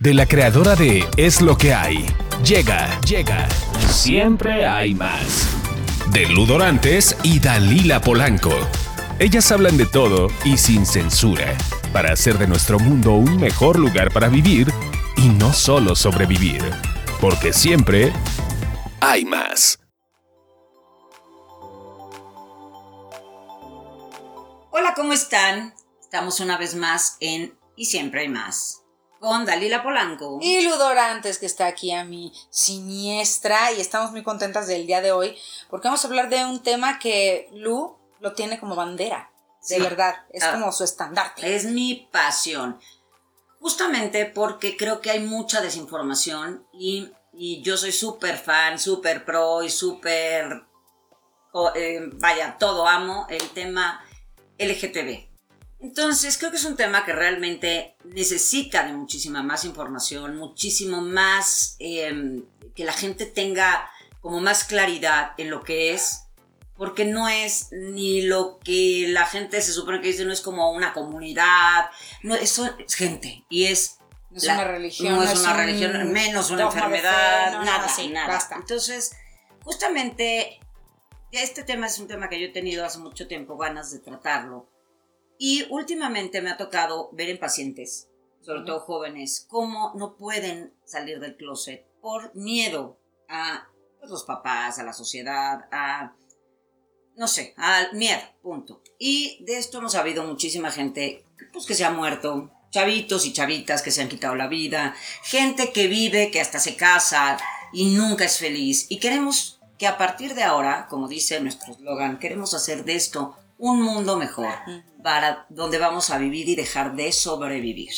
De la creadora de Es lo que hay. Llega, llega. Siempre hay más. De Ludorantes y Dalila Polanco. Ellas hablan de todo y sin censura, para hacer de nuestro mundo un mejor lugar para vivir y no solo sobrevivir. Porque siempre hay más. Hola, ¿cómo están? Estamos una vez más en Y siempre hay más. Con Dalila Polanco. Y Ludorantes, que está aquí a mi siniestra. Y estamos muy contentas del día de hoy. Porque vamos a hablar de un tema que Lu lo tiene como bandera. De verdad. Es Ah. como su estandarte. Es mi pasión. Justamente porque creo que hay mucha desinformación y, y yo soy súper fan, súper pro y súper... eh, vaya, todo amo el tema LGTB. Entonces creo que es un tema que realmente necesita de muchísima más información, muchísimo más eh, que la gente tenga como más claridad en lo que es porque no es ni lo que la gente se supone que dice, no es como una comunidad, no, eso es gente y es... No es la- una religión. No es una un religión, menos una fe, enfermedad, no, nada, sí, nada. basta. Entonces, justamente, este tema es un tema que yo he tenido hace mucho tiempo ganas de tratarlo. Y últimamente me ha tocado ver en pacientes, sobre todo jóvenes, cómo no pueden salir del closet por miedo a pues, los papás, a la sociedad, a no sé, al miedo, punto. Y de esto hemos habido muchísima gente pues, que se ha muerto, chavitos y chavitas que se han quitado la vida, gente que vive, que hasta se casa y nunca es feliz. Y queremos que a partir de ahora, como dice nuestro eslogan, queremos hacer de esto un mundo mejor, para donde vamos a vivir y dejar de sobrevivir.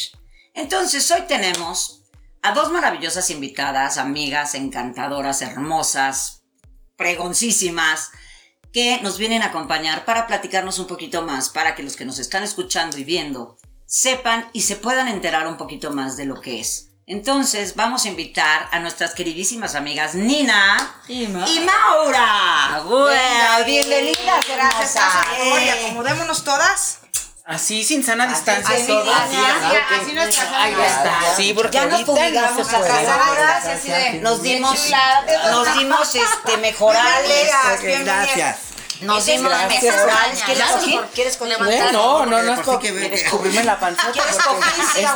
Entonces, hoy tenemos a dos maravillosas invitadas, amigas, encantadoras, hermosas, pregoncísimas, que nos vienen a acompañar para platicarnos un poquito más, para que los que nos están escuchando y viendo sepan y se puedan enterar un poquito más de lo que es. Entonces vamos a invitar a nuestras queridísimas amigas Nina Y y, Ma- Maura. Bueno, bienvenidas, Gracias. Eh, acomodémonos todas. Así, sin sana distancia. así, todas. así, Ah, así, ok. así nuestra Ahí está. Sí, porque Ya nos se a nos dimos, nos dimos este mejorales. Gracias. Nos dimos Gracias. mejorales. ¿Quieres Gracias cojín? por- ¿Quieres cojín? Bueno, no, no, no es Porque co- sí que que- cubrirme la panza. ¿Quieres cojín? Sí,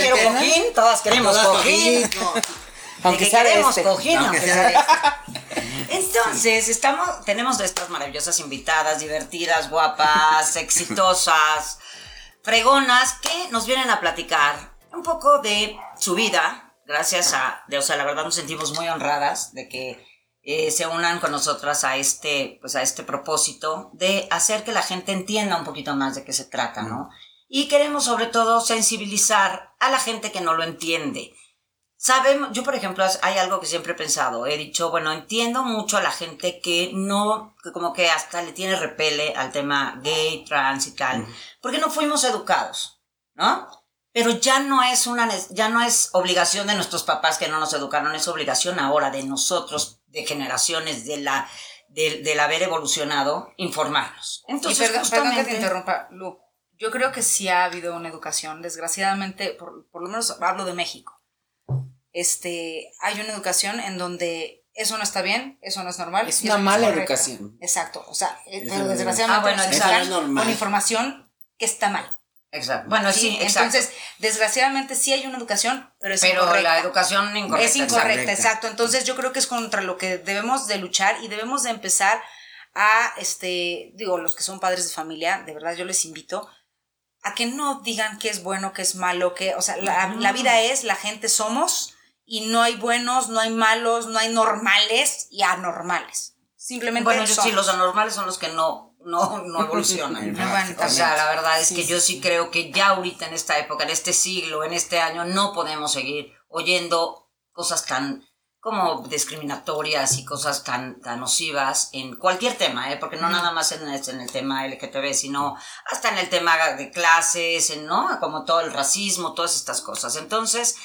quiero cojín. Todas queremos Todas cojín. cojín. Aunque sea queremos este. cojín, Aunque aunque sea de este. Entonces, estamos, tenemos de estas maravillosas invitadas, divertidas, guapas, exitosas, fregonas, que nos vienen a platicar un poco de su vida. Gracias a, de, o sea, la verdad nos sentimos muy honradas de que eh, se unan con nosotras a este, pues a este propósito de hacer que la gente entienda un poquito más de qué se trata, ¿no? Y queremos sobre todo sensibilizar a la gente que no lo entiende. Sabemos, yo por ejemplo, hay algo que siempre he pensado, he dicho, bueno, entiendo mucho a la gente que no, que como que hasta le tiene repele al tema gay, trans y tal, porque no fuimos educados, ¿no? Pero ya no es una, ya no es obligación de nuestros papás que no nos educaron, es obligación ahora de nosotros, de generaciones, de la, del del haber evolucionado, informarnos. Y Entonces, perdón, perdón que te interrumpa, Lu. Yo creo que sí ha habido una educación, desgraciadamente, por, por lo menos hablo de México. Este, hay una educación en donde eso no está bien, eso no es normal. Es y una mala educación. Exacto, o sea, eh, pero es desgraciadamente Ah, bueno, nos educan con información que está mal. Exacto. Bueno, sí, ¿sí? exacto. Entonces, desgraciadamente sí hay una educación, pero es pero incorrecta. la educación incorrecta. es incorrecta, correcta. exacto. Entonces yo creo que es contra lo que debemos de luchar y debemos de empezar a, este, digo, los que son padres de familia, de verdad yo les invito a que no digan qué es bueno, qué es malo, que, o sea, la, vida es, la gente somos y no hay buenos, no hay malos, no hay normales y anormales. Simplemente Bueno, yo sí, los anormales son los que no, no, no evolucionan. Bueno, O sea, la verdad es Sí, que yo sí. sí creo que ya ahorita en esta época, en este siglo, en este año, no podemos seguir oyendo cosas tan como discriminatorias y cosas tan, tan nocivas en cualquier tema, ¿eh? porque no nada más en, el- en el tema LGTB, sino hasta en el tema de clases, en, ¿no? como todo el racismo, todas estas cosas. Entonces,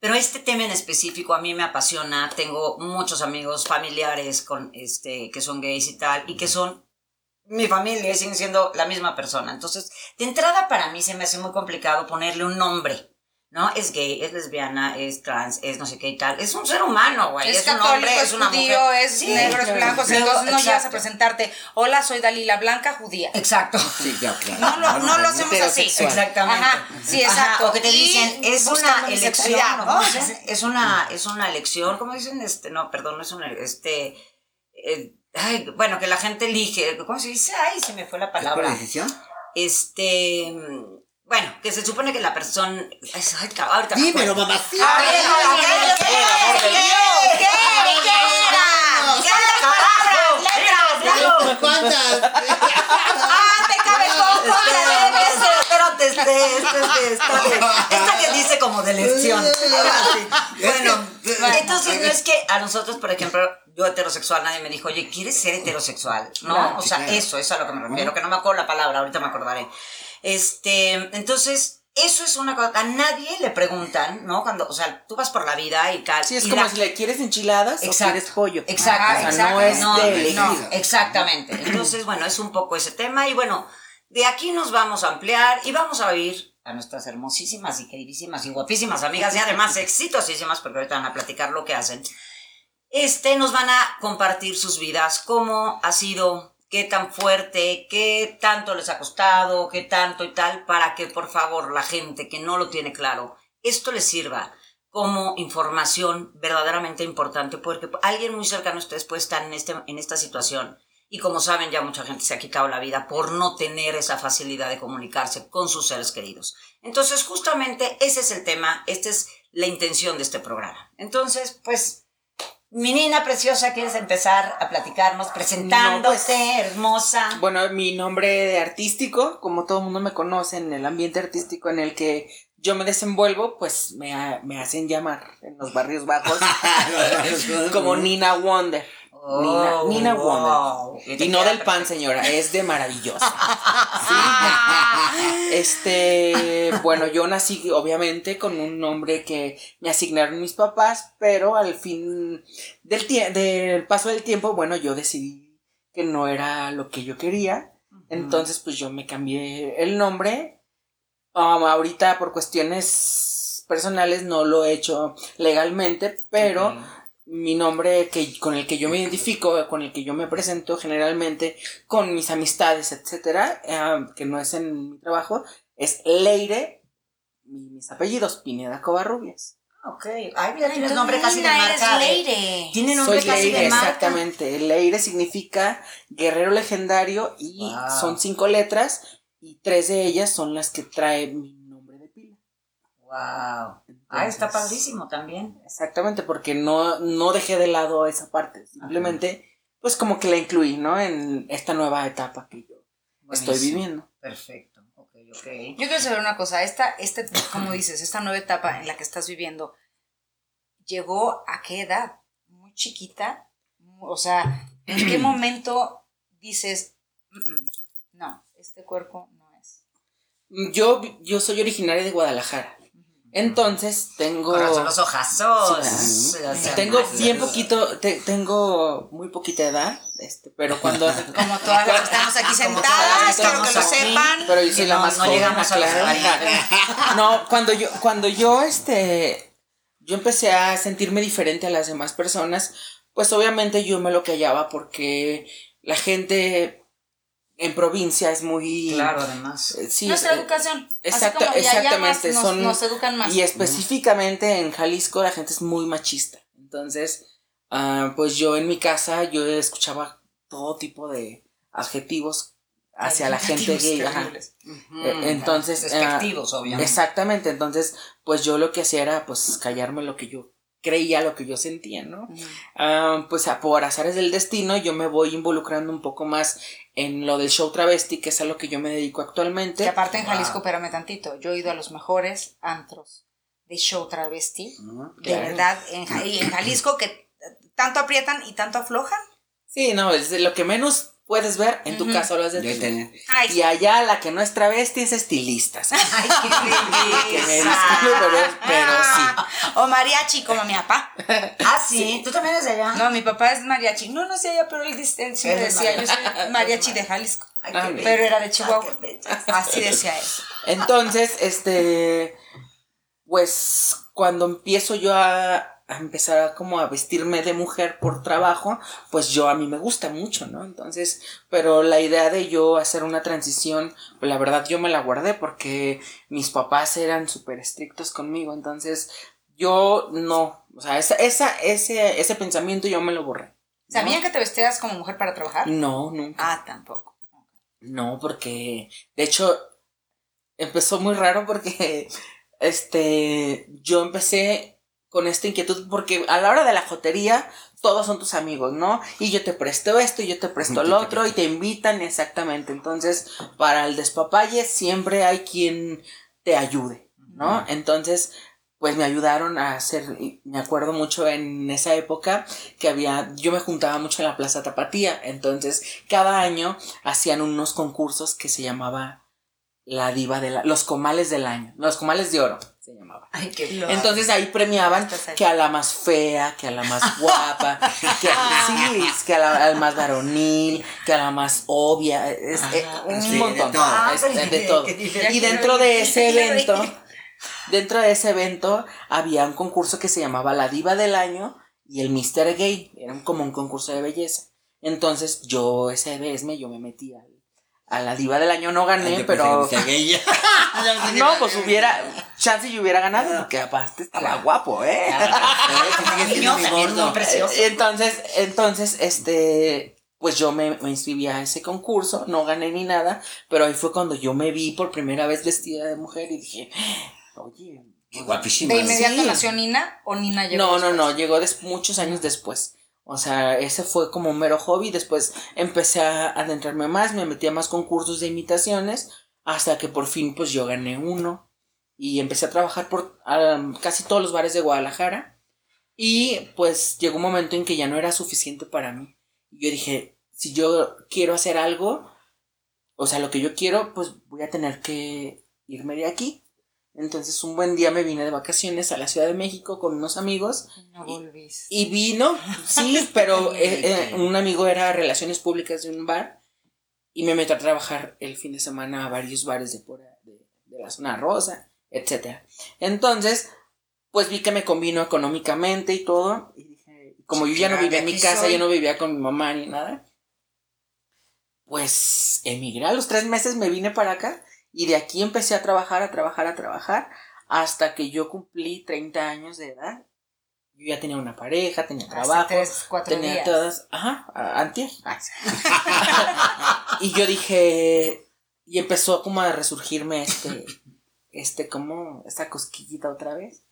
pero este tema en específico a mí me apasiona. Tengo muchos amigos familiares con este que son gays y tal y que son mi familia y siguen siendo la misma persona. Entonces, de entrada para mí se me hace muy complicado ponerle un nombre. ¿no? Es gay, es lesbiana, es trans, es no sé qué y tal. Es un ser humano, güey. Es, Es, un hombre, es es una judío, mujer. es Sí, negro, es blanco. Luego, entonces no llegas a presentarte, hola, soy Dalila Blanca, judía. Exacto. Sí, claro, claro. No lo, no lo hacemos así. Exactamente. Ajá, sí, Ajá, exacto. o que te Y dicen, es una elección, ¿no? ¿no? Es una, es una elección, ¿cómo dicen? Este, no, perdón, no es una, este, eh, ay, bueno, que la gente elige, ¿cómo se dice? Ay, se me fue la ¿Es por palabra. decisión? Este, mm, bueno, que se supone que la persona, ay, ahorita me Dímelo, mamacita. A ver, ¿qué, qué, qué, qué, ¿Cuántas? ¡Ah, te cabe poco! Espérate, este, este, esta, de- esta que dice como de elección. Bueno, entonces no es que a nosotros, por ejemplo, yo heterosexual, nadie me dijo, oye, ¿quieres ser heterosexual? ¿No? Claro, o sea, claro. eso, eso es a lo que me refiero, que no me acuerdo la palabra, ahorita me acordaré. Este, entonces, eso es una cosa, a nadie le preguntan, ¿no? Cuando, o sea, tú vas por la vida y tal. Sí, es como la- si le quieres enchiladas o quieres pollo. Exacto, Ajá, O sea, exacto. no es No, de no. Exactamente. Entonces, bueno, es un poco ese tema y bueno, de aquí nos vamos a ampliar y vamos a oír a nuestras hermosísimas y queridísimas y guapísimas amigas y además exitosísimas, porque ahorita van a platicar lo que hacen. Este, nos van a compartir sus vidas, cómo ha sido, qué tan fuerte, qué tanto les ha costado, qué tanto y tal, para que por favor la gente que no lo tiene claro, esto les sirva como información verdaderamente importante, porque alguien muy cercano a ustedes puede estar en, este, en esta situación. Y como saben, ya mucha gente se ha quitado la vida por no tener esa facilidad de comunicarse con sus seres queridos. Entonces, justamente ese es el tema, esta es la intención de este programa. Entonces, pues, mi nina preciosa, ¿quieres empezar a platicarnos presentándote, hermosa? Bueno, mi nombre artístico, como todo el mundo me conoce en el ambiente artístico en el que yo me desenvuelvo, pues me, me hacen llamar en los barrios bajos como Nina Wonder. Nina, Oh, Nina wow. Wonder. Y no del pan, señora, es de maravillosa. Sí. Este, bueno, yo nací obviamente con un nombre que me asignaron mis papás, pero al fin del, del paso del tiempo, bueno, yo decidí que no era lo que yo quería. Entonces, pues yo me cambié el nombre. Um, ahorita por cuestiones personales no lo he hecho legalmente, pero mi nombre que, con el que yo me identifico, con el que yo me presento generalmente con mis amistades, etcétera, eh, que no es en mi trabajo, es Leire, mi- mis apellidos, Pineda Covarrubias. Ok. Ay, mira, tienes nombre casi de marca. Leire. Tiene nombre Soy casi Leire, de marca. exactamente. Leire significa guerrero legendario y Wow. son cinco letras y tres de ellas son las que trae mi nombre de pila. Wow. Ah, está padrísimo también. Exactamente, porque no, no dejé de lado esa parte. Simplemente, pues como que la incluí, ¿no? En esta nueva etapa que yo estoy viviendo. Perfecto. Ok, ok. Yo quiero saber una cosa, esta, este, como dices, esta nueva etapa en la que estás viviendo, ¿llegó a qué edad? ¿Muy chiquita? O sea, ¿en qué momento dices, "Mm, mm, no, este cuerpo no es? Yo, yo soy originaria de Guadalajara. Entonces tengo. Los ojazos. Sí, O sea, Tengo bien poquito, te- tengo muy poquita edad, este, pero cuando. Como todas las que estamos aquí sentadas, quiero que lo sepan. Pero yo soy la no- más no joven, llegamos a. 40. No, cuando yo, cuando yo, este, yo empecé a sentirme diferente a las demás personas, pues obviamente yo me lo callaba porque la gente en provincia es muy... Claro, además. eh, Sí, Nuestra eh, educación. exacta- así como ya- ya exactamente, más nos, son- nos educan más. Y específicamente en Jalisco la gente es muy machista. Entonces, ah, pues yo en mi casa yo escuchaba todo tipo de adjetivos hacia la gente gay. ajá. eh, entonces, Despectivos, obviamente. Exactamente, entonces, pues yo lo que hacía era pues callarme lo que yo creía, lo que yo sentía, ¿no? Ah, pues a, por azares del destino yo me voy involucrando un poco más en lo del show travesti, que es a lo que yo me dedico actualmente. Que aparte en Wow. Jalisco, espérame tantito, yo he ido a los mejores antros de show travesti. ¿no? De verdad, en, y en Jalisco que tanto aprietan y tanto aflojan. Sí, no, es de lo que menos puedes ver, en tu Ujú. caso lo has de Yo tener. tenía. Ay, Y allá la que no es travesti es estilista. Ay, qué Que me disculpe, pero, pero sí. O mariachi, como mi papá. Ah, sí. ¿Tú también eres de allá? No, mi papá es mariachi. No, no sé allá, pero él, dice- él Él es decía, yo mariachi. soy mariachi de Jalisco. Ay, Ah. Pero era de Ay, Chihuahua. Así decía él. Entonces, este. pues cuando empiezo yo a, a empezar como a vestirme de mujer por trabajo, pues yo a mí me gusta mucho, ¿no? Entonces, pero la idea de yo hacer una transición, pues la verdad yo me la guardé porque mis papás eran súper estrictos conmigo, entonces yo no, o sea, esa, esa, ese, ese pensamiento yo me lo borré. ¿no? ¿Sabían que te vestías como mujer para trabajar? No, nunca. Ah, tampoco. No, porque de hecho empezó muy raro porque este yo empecé con esta inquietud porque a la hora de la jotería todos son tus amigos, ¿no? Y yo te presto esto y yo te presto lo otro y te invitan exactamente. Entonces, para el despapalle siempre hay quien te ayude, ¿no? Entonces, pues me ayudaron a hacer, y me acuerdo mucho en esa época que había, yo me juntaba mucho en la Plaza Tapatía, entonces cada año hacían unos concursos que se llamaba la diva de la, los comales del año, los comales de oro se llamaba. Ay, qué Entonces ahí premiaban que a la más fea, que a la más guapa, que, sí, que a la, al más varonil, que a la más obvia, es, eh, un sí, de montón, todo. es- es de todo. Y dentro de ese evento, dentro de ese evento había un concurso que se llamaba La Diva del Año y el Mr. Gay, era como un concurso de belleza. Entonces yo ese vez me, yo me metí al- a la Diva del Año, no gané, Yo pero... pensé que sea gay. No, pues hubiera, chance yo hubiera ganado, porque aparte estaba guapo, ¿eh? Entonces, entonces, este, pues yo me, me inscribí a ese concurso, no gané ni nada, pero ahí fue cuando yo me vi por primera vez vestida de mujer y dije, oye, Qué guapísima. ¿De inmediato Sí. nació Nina o Nina llegó? no, no, después? no, llegó des- muchos años después. O sea, ese fue como un mero hobby. Después empecé a adentrarme más, me metí a más concursos de imitaciones, hasta que por fin pues yo gané uno. Y empecé a trabajar por casi todos los bares de Guadalajara. Y pues llegó un momento en que ya no era suficiente para mí. Yo dije, si yo quiero hacer algo, o sea, lo que yo quiero, pues voy a tener que irme de aquí. Entonces un buen día me vine de vacaciones a la Ciudad de México con unos amigos No volviste. y vino, sí, pero eh, eh, un amigo era relaciones públicas de un bar y me metió a trabajar el fin de semana a varios bares de, por, de, de la zona rosa, etcétera. Entonces, pues vi que me convino económicamente y todo. Y dije, como yo ya no vivía en mi casa, soy. yo no vivía con mi mamá ni nada. Pues emigré a los tres meses, me vine para acá y de aquí empecé a trabajar, a trabajar, a trabajar hasta que yo cumplí 30 años de edad. Yo ya tenía una pareja, tenía Hace trabajo, tres, cuatro tenía días. todas, ajá, a- antier. Ay, sí. y yo dije, y empezó como a resurgirme este, este, como, esta cosquillita otra vez.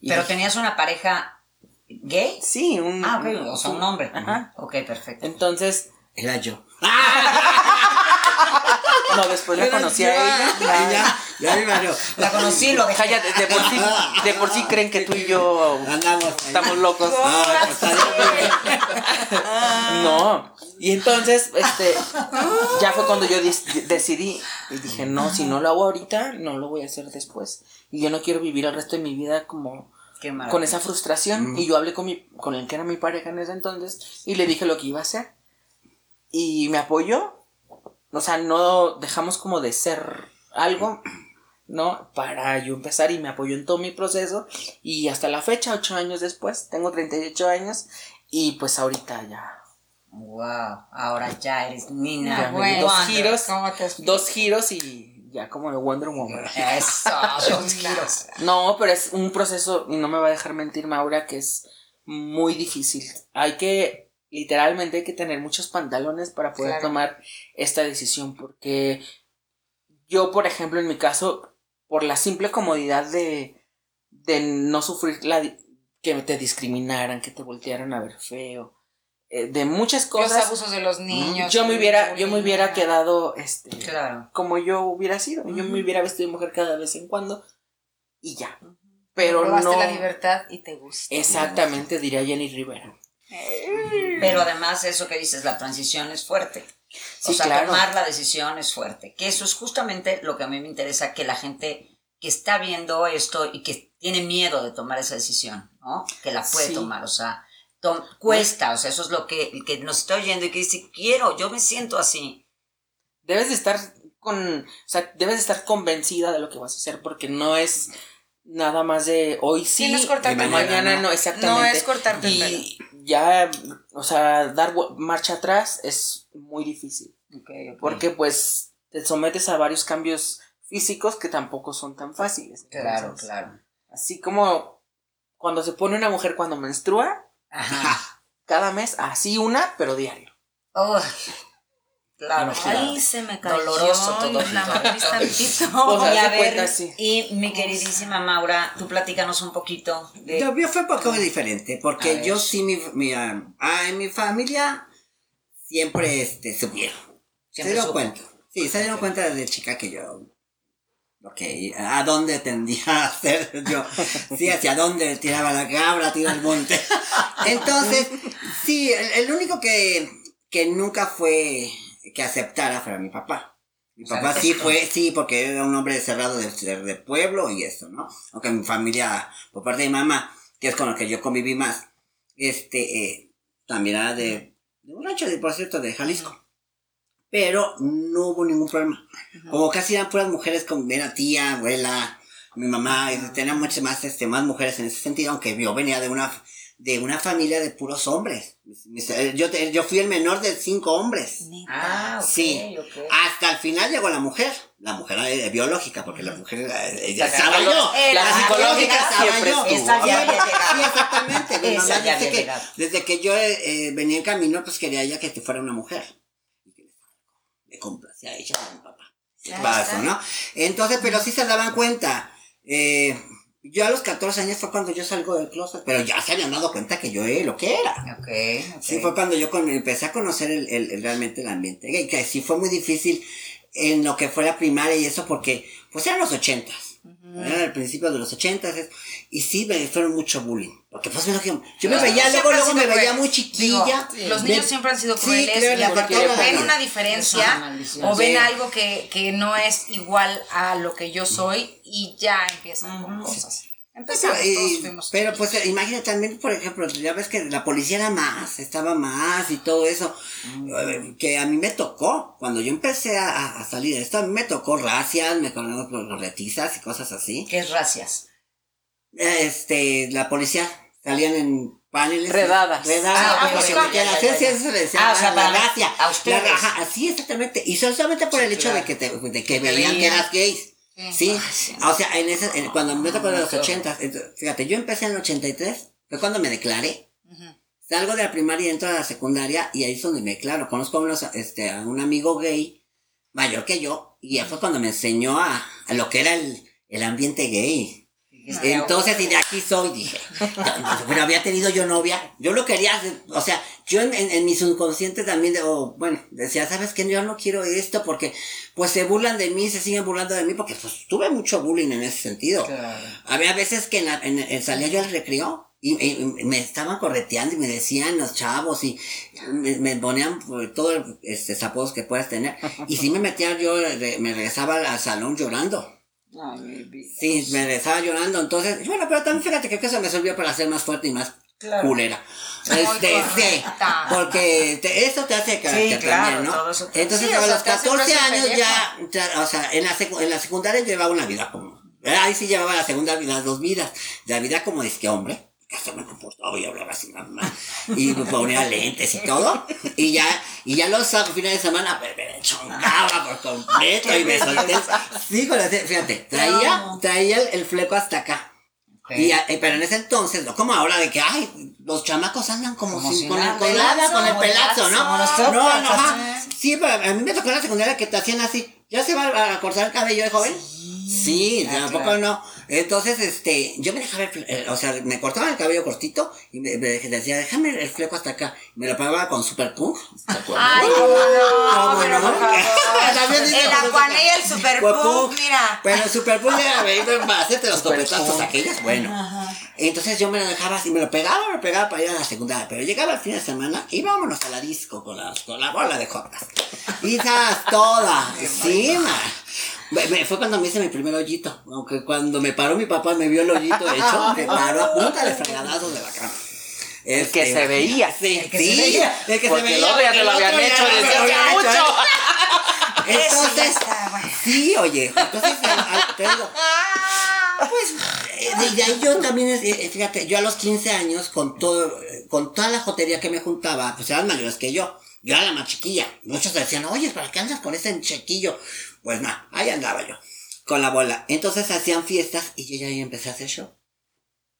Y Pero dije, tenías una pareja gay. Sí, un, Ah, ok, o sea, un hombre. Ajá. Ok, perfecto. Entonces, Era yo. no, después la conocí a ella. Ya, ya, ya me imagino. La conocí, lo dejé. Cállate, de por sí, de por sí creen que tú y yo Andamos. estamos locos. Ah, pues, está bien. No. Y entonces, este, ya fue cuando yo decidí y dije, no, si no lo hago ahorita, no lo voy a hacer después. Y yo no quiero vivir el resto de mi vida como con esa frustración. Y yo hablé con mi, con el que era mi pareja en ese entonces y le dije lo que iba a hacer. Y me apoyó. O sea, no dejamos como de ser algo, ¿no? Para yo empezar y me apoyó en todo mi proceso. Y hasta la fecha, ocho años después, tengo 38 años y pues ahorita ya Wow, ahora ya eres Ya Nina. me di dos Wonder. giros, dos giros y ya como de Wonder Woman. Eso, dos giros. No, pero es un proceso, y no me va a dejar mentir Maura, que es muy difícil. Hay que, literalmente hay que tener muchos pantalones para poder Claro. tomar esta decisión, porque yo, por ejemplo, en mi caso, por la simple comodidad de, de no sufrir la, que te discriminaran, que te voltearan a ver feo, eh, de muchas Los cosas, abusos de los niños. yo me hubiera, yo me hubiera quedado, este, Claro. como yo hubiera sido. Yo me hubiera vestido de mujer cada vez en cuando y ya. Pero no. la libertad y te gusta. Exactamente, diría Jenny Rivera. Pero además eso que dices, la transición es fuerte. o sea, claro. tomar la decisión es fuerte. Que eso es justamente lo que a mí me interesa, que la gente que está viendo esto y que tiene miedo de tomar esa decisión, ¿no? Que la puede Sí. tomar, o sea, cuesta, o sea, eso es lo que, el que nos está oyendo y que dice, quiero, yo me siento así. Debes de estar con. O sea, debes de estar convencida de lo que vas a hacer porque no es. nada más de hoy sí, Sí, no es cortarte y el mañana no, ¿no? exactamente. No es cortarte el Y ya, o sea, dar marcha atrás es muy difícil. Porque pues te sometes a varios cambios físicos que tampoco son tan fáciles. Claro, Entonces, claro. Así como cuando se pone una mujer cuando menstrua, Ajá. cada mes, así una, pero diario. Uy, claro, claro. se me cayó. Doloroso todo. La matriz tantito. Pues, haz Y a ver, y mi queridísima Maura, tú platícanos un poquito de... Mío fue un poco diferente, porque yo sí, mi, mi, ah, en mi familia siempre este, supieron. se dieron cuenta. Sí, se dieron cuenta desde chica que yo, ok, a dónde tendía a ser yo, sí, hacia dónde tiraba la cabra, tira el monte. Entonces, sí, el, el único que, que nunca fue que aceptara fue mi papá. Mi O papá ¿te sí fue, sí, porque era un hombre cerrado de, de, de pueblo y eso, ¿no? Aunque mi familia, por parte de mi mamá, que es con la que yo conviví más, este, eh, también era de, de un rancho, de, por cierto, de Jalisco. Pero no hubo ningún problema. Como casi eran puras mujeres, como era tía, abuela, mi mamá, y tenía muchas más, este, más mujeres en ese sentido, aunque yo venía de una, de una familia de puros hombres. Eh, Yo, te- yo fui el menor de cinco hombres. Ah, ok, Sí. Hasta el final llegó la mujer, la mujer eh, biológica, porque la mujer eh, ya La estaba yo. psicológica- Eh, la la psicológica siempre yo. estuvo. Esa ya había Sí, exactamente. Mi Esa mamá ya dice había que llegado. desde que yo eh, venía en camino, pues quería ella que fuera una mujer. Y que Le complacía a ella a mi papá. ¿Qué Ahí pasa, está. no? Entonces, pero sí se daban cuenta. Eh, yo a los 14 años fue cuando yo salgo del closet, pero ya se habían dado cuenta que yo era lo que era. Ok, ok. Sí, fue cuando yo con- empecé a conocer el, el- el- realmente el ambiente gay, que sí fue muy difícil en lo que fue la primaria y eso porque, pues eran los ochentas, era el principio de los ochentas, es- y sí me fueron mucho bullying, porque pues yo me veía, luego, luego me veía muy chiquilla. Digo, los Me- niños siempre han sido Sí, crueles porque la ven una diferencia o ven Sí. algo que, que no es igual a lo que yo soy y ya empiezan con cosas. Empezamos, todos fuimos. pero pues eh, imagina también, por ejemplo, ya ves que la policía era más, estaba más y todo eso, eh, que a mí me tocó, cuando yo empecé a, a salir de esto, a mí me tocó racias, me tocó retizas y cosas así. ¿Qué es racias? Este, la policía salían en paneles. Redadas. Redadas. Ah, porque pues, se ya, metían ya, a ya, hacer, ya. sí, eso se decía, Ah, o sea, la racia. a ustedes. La raja, así exactamente. Y solamente por el hecho de que te, de que veían que eras gays. Sí, o sea, en ese, en- cuando me tocó de los qué horror. 80, entonces, fíjate, yo empecé en el 83, fue cuando me declaré. Salgo de la primaria y entro a la secundaria y ahí es donde me declaro. Conozco a, unos, este, a un amigo gay, mayor que yo, y ya fue cuando me enseñó a, a lo que era el, el ambiente gay. Entonces, y de aquí soy, dije. Pero había tenido yo novia. Yo lo quería, o sea, yo en, en, en mi subconsciente también, de, oh, bueno, decía, ¿sabes qué? Yo no quiero esto porque, pues se burlan de mí, se siguen burlando de mí porque, pues, tuve mucho bullying en ese sentido. Había veces que en la- en- salía yo al recreo y, y- y me estaban correteando y me decían los chavos y me, me ponían por todo el este, apodos que puedas tener. Y si me metía yo, me regresaba al salón llorando. Sí, me regresaba llorando. Entonces, bueno, pero también fíjate que eso me sirvió para ser más fuerte y más culera. Este, sí, porque te- eso te hace carácter claro, también, ¿no? eso Entonces, Sí, a los te hace 14 preso años ya, ya, o sea, en la, secu- en la secundaria llevaba una vida como, eh, ahí sí llevaba la segunda vida, las dos vidas, la vida como es que hombre, hasta me comportaba y hablaba así más, y me ponía lentes y todo, y ya, y ya los fines de semana, me, me chongaba por completo y me solté, sí, con la- fíjate, traía, traía el, el fleco hasta acá. Y, eh, pero en ese entonces, no como ahora de que, ay, los chamacos andan como, Como sin, si con, el, Pelazo, con el pelazo, ¿no? nosotros, no, no, ajá. así. Sí, pero a mí me tocó en la secundaria que te hacían así. ¿Ya se va a cortar el cabello de joven? Sí, Ah, tampoco claro. no. Entonces, este, yo me dejaba el, fle- eh, o sea, me cortaba el cabello cortito y me, me decía, déjame el fleco hasta acá. Me lo pagaba con super punk. Ay, no, ¿Cómo pero no? por favor. El Aquané y el Super Punk, mira. Pero el super punk era venido para hacerte los copetazos aquellos, bueno. Entonces yo me lo dejaba así, me lo pegaba, me lo pegaba para ir a la secundaria. Pero llegaba el fin de semana y vámonos a la disco con la, con la bola de jotas. Y esas toda, encima. Me- Fue cuando me hice mi primer hoyito. Aunque cuando me paró mi papá me vio el hoyito hecho, me paró a punta de fregadazos de la cama. El que se veía. Sí, El que sí, se veía. El que se Porque veía. el otro ya te lo habían hecho desde hace hecho. mucho. Ya Entonces, sí, oye, entonces, te digo, pues, eh, de, de ahí yo también, eh, eh, fíjate, yo a los 15 años, con todo, eh, con toda la jotería que me juntaba, pues eran mayores que yo. Yo era la más chiquilla. Muchos decían, oye, ¿para qué andas con ese chiquillo? Pues nada, ahí andaba yo, con la bola. Entonces hacían fiestas y yo ya ahí empecé a hacer show.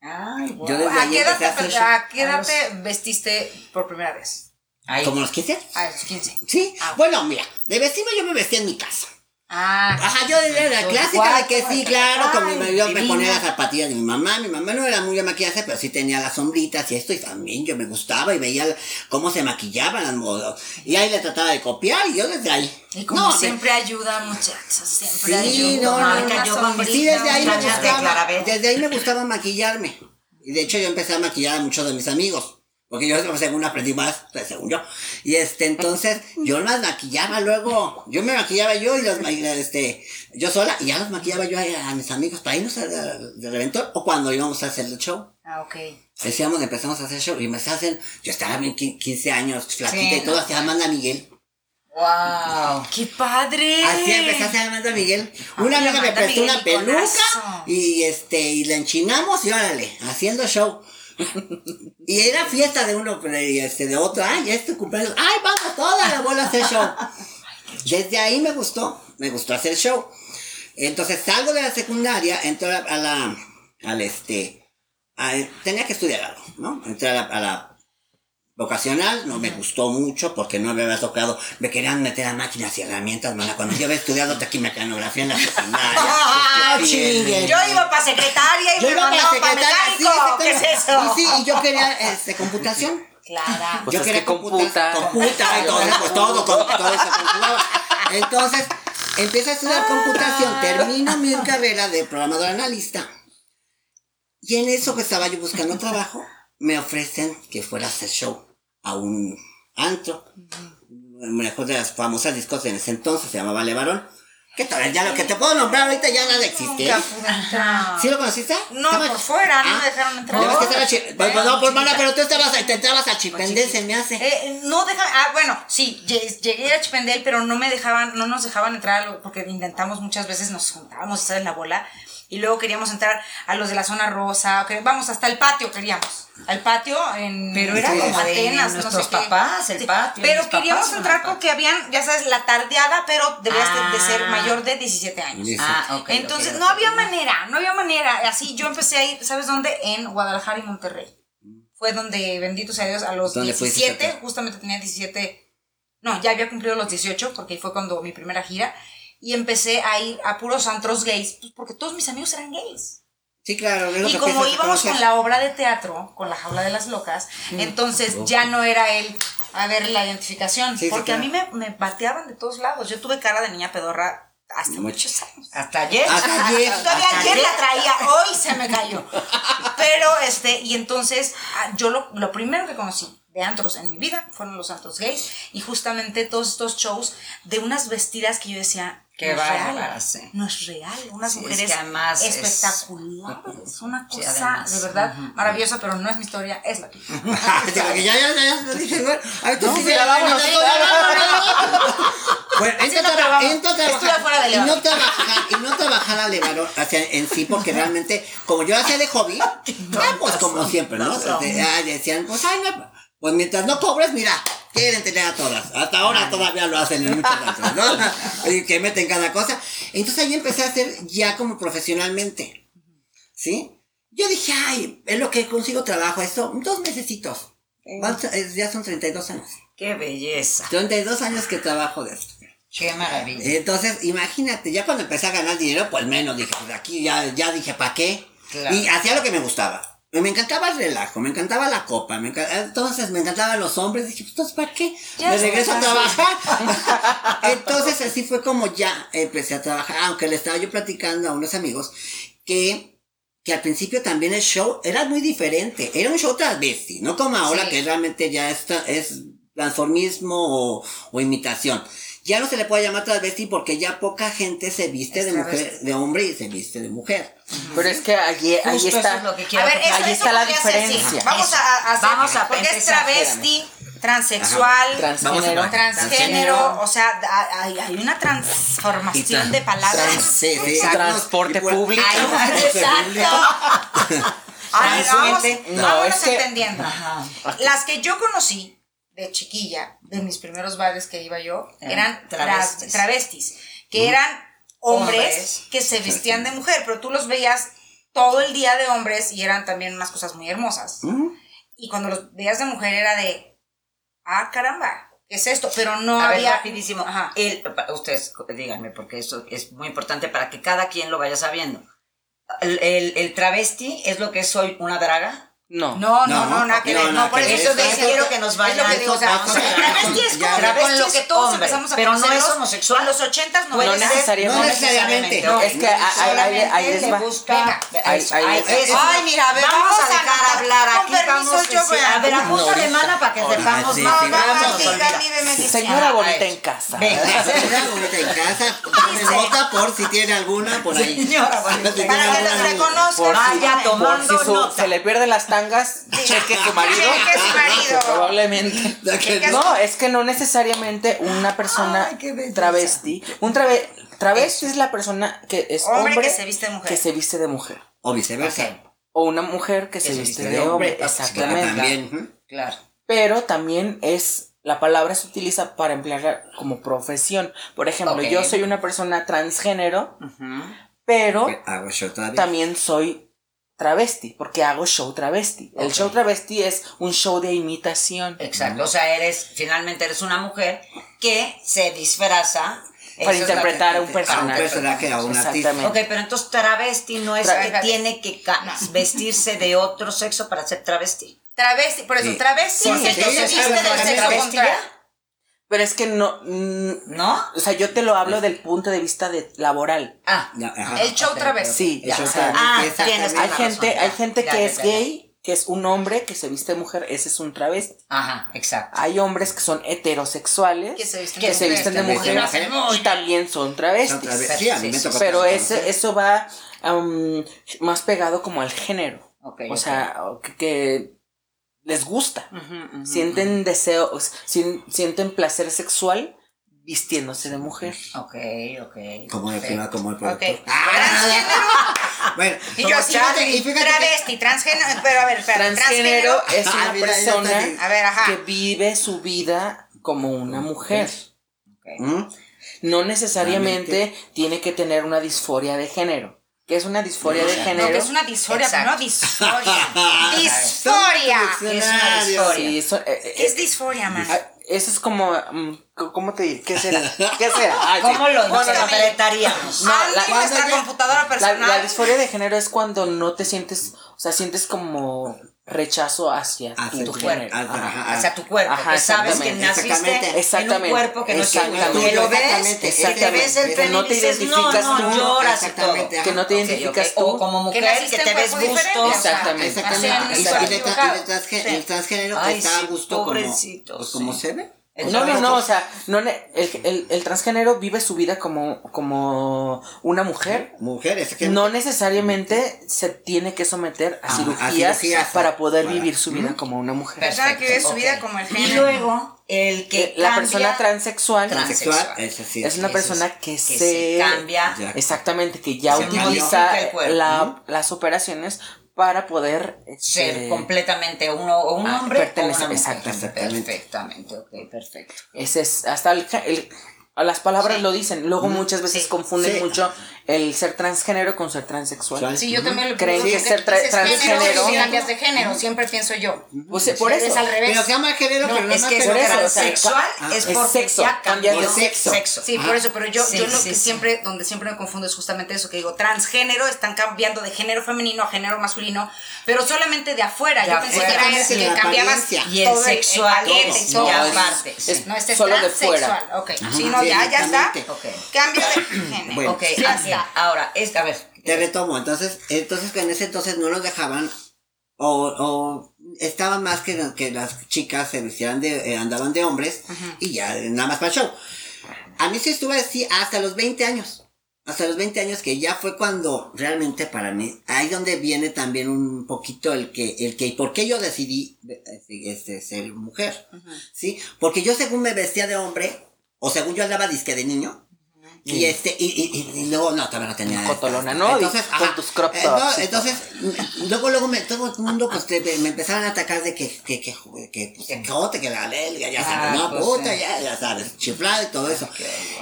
Ay, guau. Yo desde ¿A ahí qué edad empecé a hacer te, show. a qué edad te vestiste por primera vez? Ay, ¿Como los 15? A los 15. Sí. Ah. Bueno, mira, de vestirme yo me vestía en mi casa. Ah, Ajá, yo era la clásica de que sí, claro, con mi marido me ponía las zapatillas de mi mamá. Mi mamá no era muy de maquillaje, pero sí tenía las sombritas y esto, y también yo me gustaba y veía cómo se maquillaban las modas. Y ahí le trataba de copiar y yo desde ahí. y como No, de- siempre ayuda, muchachos, siempre Sí, ayuda. no, no, Marca, no, yo Sí, desde ahí me de gustaba, Clarabel. desde ahí me gustaba maquillarme. Y de hecho yo empecé a maquillar a muchos de mis amigos. Porque yo según aprendí más, pues, según yo. Y este, entonces, yo las maquillaba luego. Yo me maquillaba yo y los ma- este, yo sola, y ya los maquillaba yo a, a mis amigos para irnos de, de reventón o cuando íbamos a hacer el show. Ah, ok. Decíamos, empezamos a hacer show y me hacen, yo estaba bien qui- 15 años, flaquita Sí, y todo, no. hacía Amanda Miguel. wow. ¡Qué padre! Así empecé a hacer Amanda Miguel. Una Ay, amiga me prestó una peluca y este y la enchinamos y órale, haciendo show. Y era fiesta de uno y este de otro, ay, ya es tu cumpleaños, ay, vamos toda la bola a hacer show. Desde ahí me gustó, me gustó hacer show. Entonces salgo de la secundaria, entro a la, al este, a- tenía que estudiar algo, ¿no? Entré a la, a la vocacional, no me gustó mucho porque no me había tocado, me querían meter a máquinas y herramientas, cuando yo había estudiado taquimecanografía en la secundaria. ¡Ah. Yo iba para secretaria y Yo me iba para mandaban para secretaria, sí, mecánico. ¿Qué es exactamente. eso? Y sí, y yo quería este, computación. Clara. Pues yo quería que computa. Computa, entonces pues todo, con- todo se computaba. Entonces, empiezo a estudiar computación, termino mi carrera de programador analista. Y en eso que estaba yo buscando trabajo, me ofrecen que fuera a hacer show a un antro. Mejor de las famosas discos en ese entonces, se llamaba Levarón. Que todavía ya lo que te puedo nombrar ahorita ya nada existe. ¿eh? Nunca ¿Sí lo conociste? No, por fuera, no Ah, me dejaron entrar. ves que estaba chi- no, pues, chiquita. mana, pero tú estabas, te entrabas a Chipendel, se me hace. Eh, no dejan, ah, bueno, sí, lle- llegué a Chipendel, pero no me dejaban, no nos dejaban entrar porque intentamos muchas veces, nos juntábamos a estar en la bola y luego queríamos entrar a los de la zona rosa, que vamos, hasta el patio queríamos, al patio en Pero era como Atenas, no nuestros sé qué. papás, el patio, Pero queríamos entrar porque habían, ya sabes, la tardeada, pero debías de- de ser Ah. mayor de 17 años. Ah, ok. Entonces, no había manera, no había manera. Así yo empecé a ir, ¿sabes dónde? En Guadalajara y Monterrey. Fue donde, bendito sea Dios, a los ¿Dónde fuiste, 17, Tati? justamente tenía 17, no, ya había cumplido los 18, porque ahí fue cuando mi primera gira. Y empecé a ir a puros antros gays, pues porque todos mis amigos eran gays. Sí, claro. Y como íbamos con la obra de teatro, con la jaula de las locas, Mm. entonces ya no era el a ver la identificación, Sí, sí, porque a mí me, me bateaban de todos lados. Yo tuve cara de niña pedorra hasta Mucho. muchos años. Hasta ayer. Hasta ayer. Todavía Hasta ayer la traía, hoy se me cayó. Pero, este, y entonces, ah, yo lo, lo primero que conocí de antros en mi vida fueron los antros gays y justamente todos estos shows de unas vestidas que yo decía, Qué no es real, sí. no es real, unas Sí, es mujeres que además es- espectaculares, una Sí, cosa además. de verdad maravillosa, pero no es mi historia, es la tuya. Sí, ya, ya, ya, ya, dije, bueno, No, sí sí, la vámonos, sí, Bueno, no, y no trabajar y no trabajar a Levarón, o sea, en sí porque realmente como yo hacía de hobby, ah, pues como siempre, ¿no? Este, ah, decían, pues ay, no, pues mientras no cobres, mira, quieren tener a todas. Hasta ahora todavía lo hacen en muchos ¿no? Y que meten cada cosa. Entonces ahí empecé a hacer ya como profesionalmente. ¿Sí? Yo dije, ay, es lo que consigo trabajo, esto, dos mesecitos. Es- Ya son 32 años. Qué belleza. 32 años que trabajo de esto. Qué maravilla. Entonces, imagínate, ya cuando empecé a ganar dinero, pues menos dije, pues aquí ya, ya dije, ¿para qué? Claro. Y hacía lo que me gustaba. Me encantaba el relajo, me encantaba la copa, me enca- entonces me encantaban los hombres, dije, pues entonces, ¿para qué? Ya me regreso a trabajar. entonces así fue como ya empecé a trabajar, aunque le estaba yo platicando a unos amigos que, que al principio también el show era muy diferente, era un show transvesti, no como ahora Sí. que realmente ya está, es transformismo o, o imitación. Ya no se le puede llamar transvesti porque ya poca gente se viste Es de mujer, travesti. de hombre y se viste de mujer. Pero es que allí, ahí está. es lo que A ver, eso, ahí eso está la podría ser, sí. diferencia. Vamos Eso. a, a hacer, Vamos a porque es travesti, transexual, Transgénero. Transgénero, o sea, hay, hay una transformación de palabras. Trans- sí, sí, exacto. Transporte público. Exacto. A ver, vamos. No, vámonos es que- entendiendo. Las que yo conocí de chiquilla, de mis primeros bares que iba yo, Eran travestis, travestis. que eran hombres, Hombres. que se vestían de mujer, pero tú los veías todo el día de hombres y eran también unas cosas muy hermosas. Y cuando los veías de mujer era de, ah, caramba, ¿qué es esto? Pero no A ver, había... rapidísimo. Ajá. El- pa- ustedes díganme, porque eso es muy importante para que cada quien lo vaya sabiendo. El, el- el travesti es lo que es hoy una draga. No. No, no, no, No, nada que no, ver. No, por eso de- quiero que nos es lo vayan- que digo, o sea, travesti es con lo que todos hombre, empezamos a pero no es homosexual. En los ochentas no ser, necesariamente. No necesariamente. No, Es que ahí- les le va. ay, mira, a ver, vamos, vamos a a dejar hablar aquí. permiso, vamos, yo sí, voy a- a ver, No, apunta ahorita. alemana para que sepamos más. no. Señora bonita en casa. Venga. Señora bonita en casa, nota por si tiene alguna por ahí. Señora bonita. Para que los reconozcan. Por si, Vaya tomando nota. se le pierden las tangas, cheque su marido. Cheque su marido. Probablemente. Cheque No, es que no necesariamente una persona Ay, travesti. Un trave, travesti es la persona que es Hombre hombre, que se viste de mujer. que se viste de mujer. O viceversa. O una mujer que se viste de hombre. Ah, Exactamente. También. ujú. claro. Pero también es. La palabra se utiliza para emplearla como profesión. Por ejemplo, yo soy una persona transgénero, pero también soy travesti, porque hago show travesti. El show travesti es un show de imitación. Exacto, o sea, eres, finalmente eres una mujer que se disfraza. Para Eso interpretar a un personaje. A un personaje, a un artista. Ok, pero entonces travesti no es Tra- que tiene que vestirse de otro sexo para ser travesti. Travesti, por eso, Sí. travesti Sí, es el sí, que sí, se sí, viste sí, del sí, sexo contrario. Pero es que no. mm, ¿No? o sea, yo te lo hablo del punto de vista de laboral. Ah, Ya, ajá. El show Ok, travesti. Sí, El show o sea, travesti, Ah, tienes Hay gente, razón, hay ya. gente Ya, que ya, es ya. gay, que es un hombre que se viste de mujer, ese es un travesti. ajá, exacto. Hay hombres que son heterosexuales, Que se visten que de se mujer. visten de y también son Son travestis. travestis. Sí, a mí me tocó Pero ese, eso va um, más pegado como al género. Ok, o sea, que, que les gusta. Sienten deseo, sien- sienten placer sexual vistiéndose de mujer. Ok, ok. Como el perfecto. como el producto. Ok. Ah, bueno, Y yo como así, fíjate- y travesti, transgénero, pero a ver, espera, Transgénero es Ah, una mira, ya persona está. A ver, ajá. que vive su vida como una mujer. ¿Mm? No necesariamente tiene que tener una disforia de género. ¿Qué es una disforia de No, género? que es una disforia, pero no Exacto. disforia. disforia. Es una disforia. Sí, eso, eh, eh, ¿Qué es disforia, man? ah, eso es como, mm, ¿cómo te diré? ¿Qué será? ¿Qué será? Ay. ¿Cómo lo No, no, no. interpretaríamos? No, la- nuestra computadora La, personal. la disforia de género es cuando no te sientes, o sea, sientes como rechazo hacia, Hacia tu cuerpo, Ajá. ajá. Hacia tu cuerpo, Ajá, que sabes que naciste Exactamente. en un cuerpo que no es tuyo. Exactamente. Que lo ves, Exactamente. que te ves el Que pene no te no, identificas no, tú. lloras y todo. Que no te identificas tú. O como mujer, que, naciste te ves gusto. Exactamente. Exactamente. Y, el transgénero está a gusto como, pues, como se ve. No, no, no, o sea, no el, el- el transgénero vive su vida como, como una mujer. Mujeres. que No necesariamente se tiene que someter a Ah, a cirugías, para poder para- vivir su vida como una mujer. Persona que vive su vida como el Y género. luego, el que Eh, la cambia- persona transexual Transexual. Sí. es una persona que, que se, cambia. Exactamente que ya Se utiliza la- las operaciones para poder ser este, completamente uno o un Ah, hombre o pertenece- una mujer. exactamente. Perfectamente, ok, perfecto. ese es hasta el, el- las palabras lo dicen luego muchas veces Sí. confunden Sí. mucho el ser transgénero con ser transexual Sexual. Sí, yo también lo pienso. que ser tra- transgénero- si cambias de género, siempre pienso yo. Pues, eh, por Es eso al revés. Pero se llama género, No, pero no es que es por o transexual, ah, es es porque sexo, ya cambias de sexo. Sí, por eso, pero yo, Sí, yo lo sí, que sí. siempre, donde siempre me confundo es justamente eso, que digo, transgénero, están cambiando de género femenino a género masculino, pero solamente de afuera. De yo pensé que afuera. era ese, que cambiabas. Y el todo sexual, paquete todo. No, es- es- No, este es solo de transexual. fuera. Ok, sí, no, ya, ya está. Cambio de género. Ok, ya ahora, es, a ver, Te retomo, entonces, entonces en ese entonces no los dejaban o, o estaba más que, que las chicas se vestían de, eh, andaban de hombres y ya, nada más para el show. A mí sí estuve así hasta los 20 años. hasta los 20 años que ya fue cuando realmente para mí, ahí donde viene también un poquito el que, el que, ¿por qué yo decidí este, este, ser mujer? ¿Sí? Porque yo según me vestía de hombre, o según yo andaba disque de niño, y este, y, y, y, luego, no, todavía no tenía. Cotolona, ¿no? Entonces, con ajá, tus crop eh, tops. no, entonces, luego, luego me, todo el mundo, pues, te- me empezaron a atacar de que, que, que, que, pues, que la belga, ya sabes, Ah, no, pues, puta, sí. ya, ya sabes, chiflado y todo eso.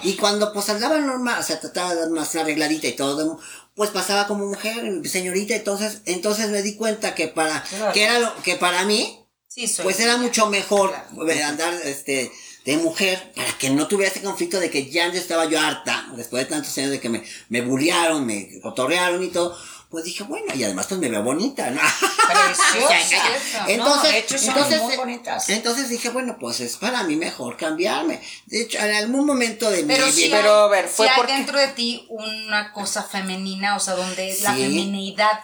Y cuando, pues, andaba normal, o sea, trataba de dar más arregladita y todo, pues pasaba como mujer, señorita, entonces, entonces me di cuenta que para, Claro. que era lo, que para mí, Sí, pues era mucho mejor eh, andar este de mujer para que no tuviera ese conflicto de que ya yo estaba yo harta después de tantos años de que me, me bullearon, me cotorrearon y todo. Pues dije, bueno, y además pues me veo bonita, ¿no? Preciosa. Entonces, no, de hecho, son entonces, muy bonitas. Entonces dije, bueno, pues es para mí mejor cambiarme. De hecho, en algún momento de Pero mi vida. Pero, a ver, fue hay porque- dentro de ti una cosa femenina, o sea, donde la feminidad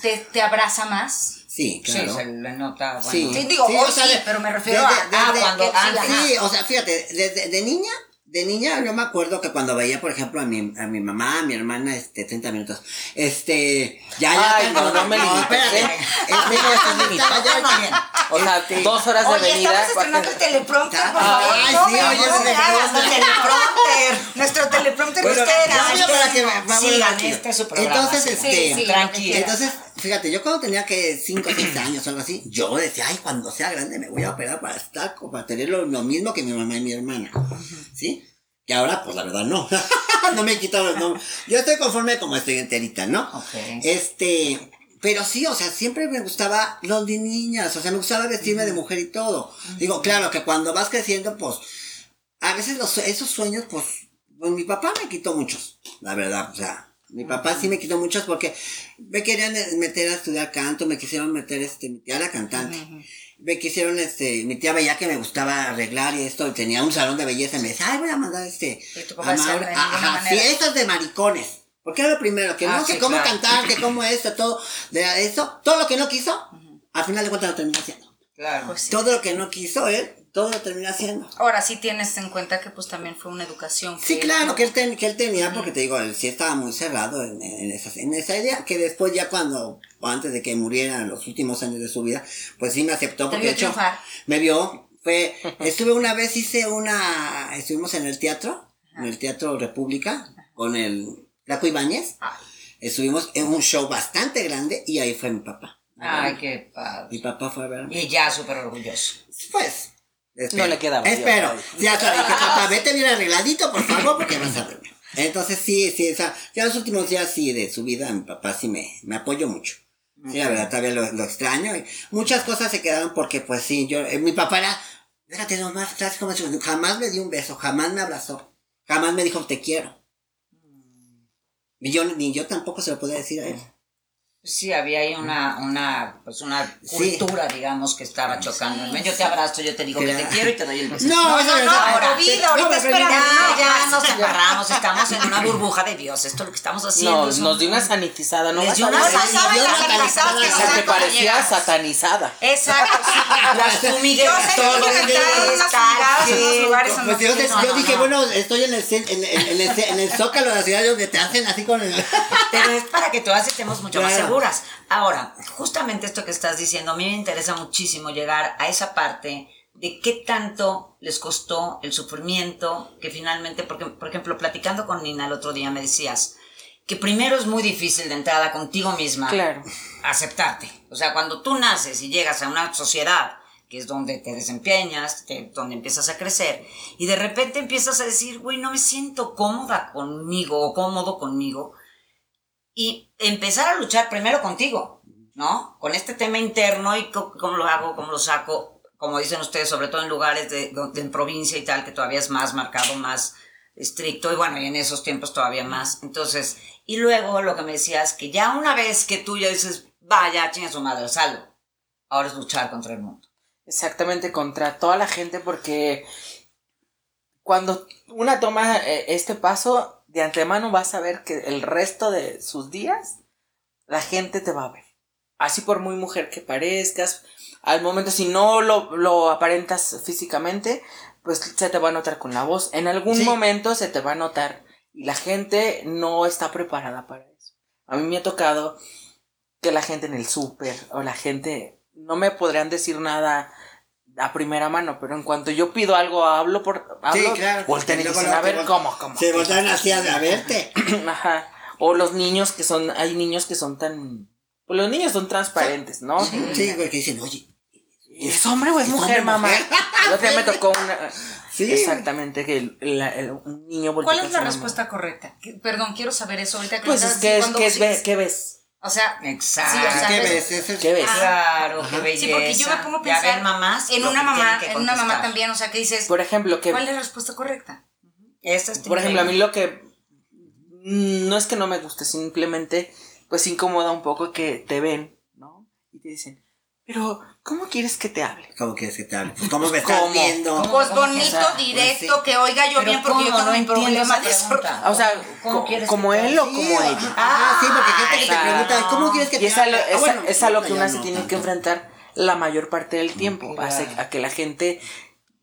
te, te abraza más. Sí, Sí, claro. se le nota, bueno. Sí. Sí, digo, hoy o sea, sí, de- pero me refiero desde- a, ah, desde- cuando antes. Sí, o sea, fíjate, desde de niña, de niña yo me acuerdo que cuando veía, por ejemplo, a mi, a mi mamá, a mi hermana, este, 30 minutos, este, ya, ya, Ay, no, no me limites, espérate, ¿eh? A no me estás limitando. ya, ya, ya. O sea, Este, dos horas de Oye, venida. estamos estrenando el teleprompter, por Ay, favor. sí, no, oye, no, no teleprompter. el teleprompter. Nuestro teleprompter Bueno, ustedes. ya, para que vamos Sigan, este es su programa, Entonces, sí. este, Sí, sí, tranquila. Entonces, fíjate, yo cuando tenía que 5 o 6 años o algo así, yo decía, ay, cuando sea grande me voy a operar para estar, para tener lo, lo mismo que mi mamá y mi hermana. ¿Sí? Y ahora, pues la verdad, no. no me he quitado nombres. Yo estoy conforme como estoy enterita, ¿no? Ok. Este, pero sí, o sea, siempre me gustaba los de niñas, o sea, me gustaba vestirme de mujer y todo. Digo, claro, que cuando vas creciendo, pues, a veces los, esos sueños, pues, pues mi papá me quitó muchos, la verdad, o sea, mi papá sí me quitó muchos porque me querían meter a estudiar canto, me quisieron meter, este, mi tía era cantante. Me quisieron, este, mi tía veía que me gustaba arreglar y esto, y tenía un salón de belleza, y me decía, ay, voy a mandar este, a decía, Maura- "De ninguna ajá, manera". fiestas de maricones. Porque era lo primero, que Ah, no, sí, que cómo claro. cantar, que cómo esto, todo, de eso, todo lo que no quiso, al final de cuentas lo terminó haciendo. Claro. Pues sí. Todo lo que no quiso él, todo lo terminó haciendo. Ahora sí tienes en cuenta que pues también fue una educación. Sí, claro, que él, ten- que él tenía, porque te digo, él sí estaba muy cerrado en, en esa, en esa idea, que después ya cuando, o antes de que muriera en los últimos años de su vida, pues sí me aceptó, porque de hecho, triunfar. me vio, fue, estuve una vez, hice una, estuvimos en el teatro, en el Teatro República, con el Flaco Ibáñez, estuvimos en un show bastante grande, y ahí fue mi papá. Ay, qué padre. Mi papá fue a verme. Y ya súper orgulloso. Pues. Espero. No le quedaba, Espero. yo. Ya sabes, que papá, vete bien arregladito, por favor, porque vas a verme. Entonces, sí, sí, o sea, ya los últimos días, sí, de su vida, mi papá sí me, me apoyó mucho. Sí, la verdad, todavía lo, lo extraño. Y muchas cosas se quedaron porque, pues sí, yo, eh, mi papá era, fíjate nomás, jamás me dio un beso, jamás me abrazó, jamás me dijo te quiero. Ni yo, ni yo tampoco se lo podía decir a él. Sí, había ahí una, una, pues una Sí. cultura, digamos, que estaba chocando. Yo te abrazo, yo te digo que te quiero y te doy el beso. No, no, es no, ahora. COVID, No, pero espérame, ya- nos agarramos, estamos en una burbuja de Dios. Esto es lo que estamos haciendo. Es nos dio una sanitizada, ¿no? Les dio una? No, no sanitizada. que parecía satanizada. Exacto, sí. Las los yo, que- te- no, yo no, dije, no. bueno, estoy en el, zócalo de la ciudad donde te hacen así con el... Pero es para que todas estemos mucho más Claro. Ahora, justamente esto que estás diciendo, a mí me interesa muchísimo llegar a esa parte de qué tanto les costó el sufrimiento que finalmente, porque, por ejemplo, platicando con Nina el otro día me decías que primero es muy difícil de entrada contigo misma Claro. aceptarte. O sea, cuando tú naces y llegas a una sociedad que es donde te desempeñas, donde empiezas a crecer, y de repente empiezas a decir, güey, no me siento cómoda conmigo o cómodo conmigo, y empezar a luchar primero contigo, ¿no? Con este tema interno y cómo lo hago, cómo lo saco, como dicen ustedes, sobre todo en lugares de, de- en provincia y tal, que todavía es más marcado, más estricto, y bueno, y en esos tiempos todavía más. Entonces, y luego lo que me decías, que ya una vez que tú ya dices, vaya, chinga su madre, salgo, ahora es luchar contra el mundo. Exactamente, contra toda la gente, porque cuando una toma eh, este paso, de antemano vas a ver que el resto de sus días, la gente te va a ver. Así por muy mujer que parezcas, al momento si no lo, lo aparentas físicamente, pues se te va a notar con la voz. En algún Sí. momento se te va a notar Y la gente no está preparada para eso. A mí me ha tocado que la gente en el súper o la gente no me podrían decir nada a primera mano, pero en cuanto yo pido algo, hablo por. Hablo, Sí, claro. voltean y dicen, a ver, ¿cómo, cómo? Se voltean así a verte. Ajá. O los niños que son. Hay niños que son tan. Pues los niños son transparentes, ¿no? Sí, güey, que dicen, oye. ¿Es hombre o es ¿Es mujer, hombre, mamá? El otro día me tocó una. Sí. Exactamente, que el, la- el- un niño volteó ¿Cuál es la mamá. respuesta correcta? Que- Perdón, quiero saber eso ahorita. que Pues es que es, es ¿qué ves? O sea, Exacto. Sí, o sea, ¿Qué ves- es- ¿Qué ves? Claro, qué belleza. Sí, porque yo me pongo a Ya pensar ven, mamás, en una mamá, en una mamá también, o sea, que dices, Por ejemplo, que. ¿cuál es la respuesta correcta? Esta está Por ejemplo, a mí lo que. mm, No es que no me guste, simplemente. Pues incomoda un poco que te ven, ¿no? Y te dicen, pero, ¿cómo quieres que te hable? ¿Cómo quieres que te hable? Pues, ¿Cómo me estás ¿Cómo? viendo? Pues ¿Cómo? bonito, O sea, pues directo, sí. que oiga yo bien, porque yo ¿cómo? tengo No problema de. O sea, ¿Cómo quieres como que te él o Sí, como ella. Ah, sí, porque hay gente que te Ah, pregunta, no. ¿cómo quieres que Y te a hable? Ah, es a- bueno, es a lo que una no se tiene tanto. que enfrentar la mayor parte del tiempo. A, se- a que la gente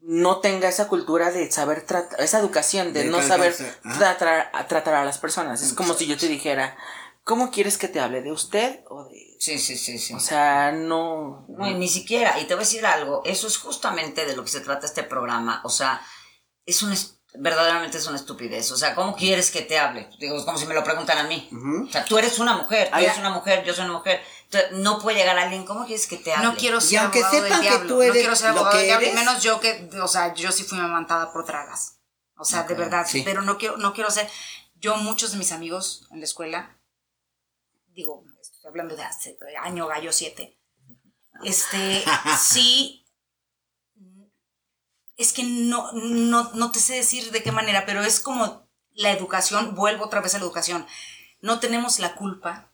no tenga esa cultura de saber tratar, esa educación de De no saber tratar a, tratar a las personas. Es como si yo te dijera, ¿cómo quieres que te hable? ¿De usted o de.? Sí, sí, sí, sí. O sea, no. No, y ni siquiera, y te voy a decir algo, eso es justamente de lo que se trata este programa, o sea, es un, verdaderamente es una estupidez, o sea, ¿cómo quieres que te hable? Digo, es como si me lo preguntan a mí, o sea, tú eres una mujer, tú eres una mujer, yo soy una mujer, Entonces, no puede llegar alguien, ¿cómo quieres que te hable? No quiero ser Y aunque abogado sepan del que diablo. tú no eres quiero ser lo abogado que del diablo, menos yo que, o sea, yo sí fui amamantada por dragas. O sea, de verdad, sí. pero no quiero, no quiero ser. Yo, muchos de mis amigos en la escuela, digo, estoy hablando de hace año gallo 7, este, sí, es que no, no, no te sé decir de qué manera, pero es como la educación, vuelvo otra vez a la educación. No tenemos la culpa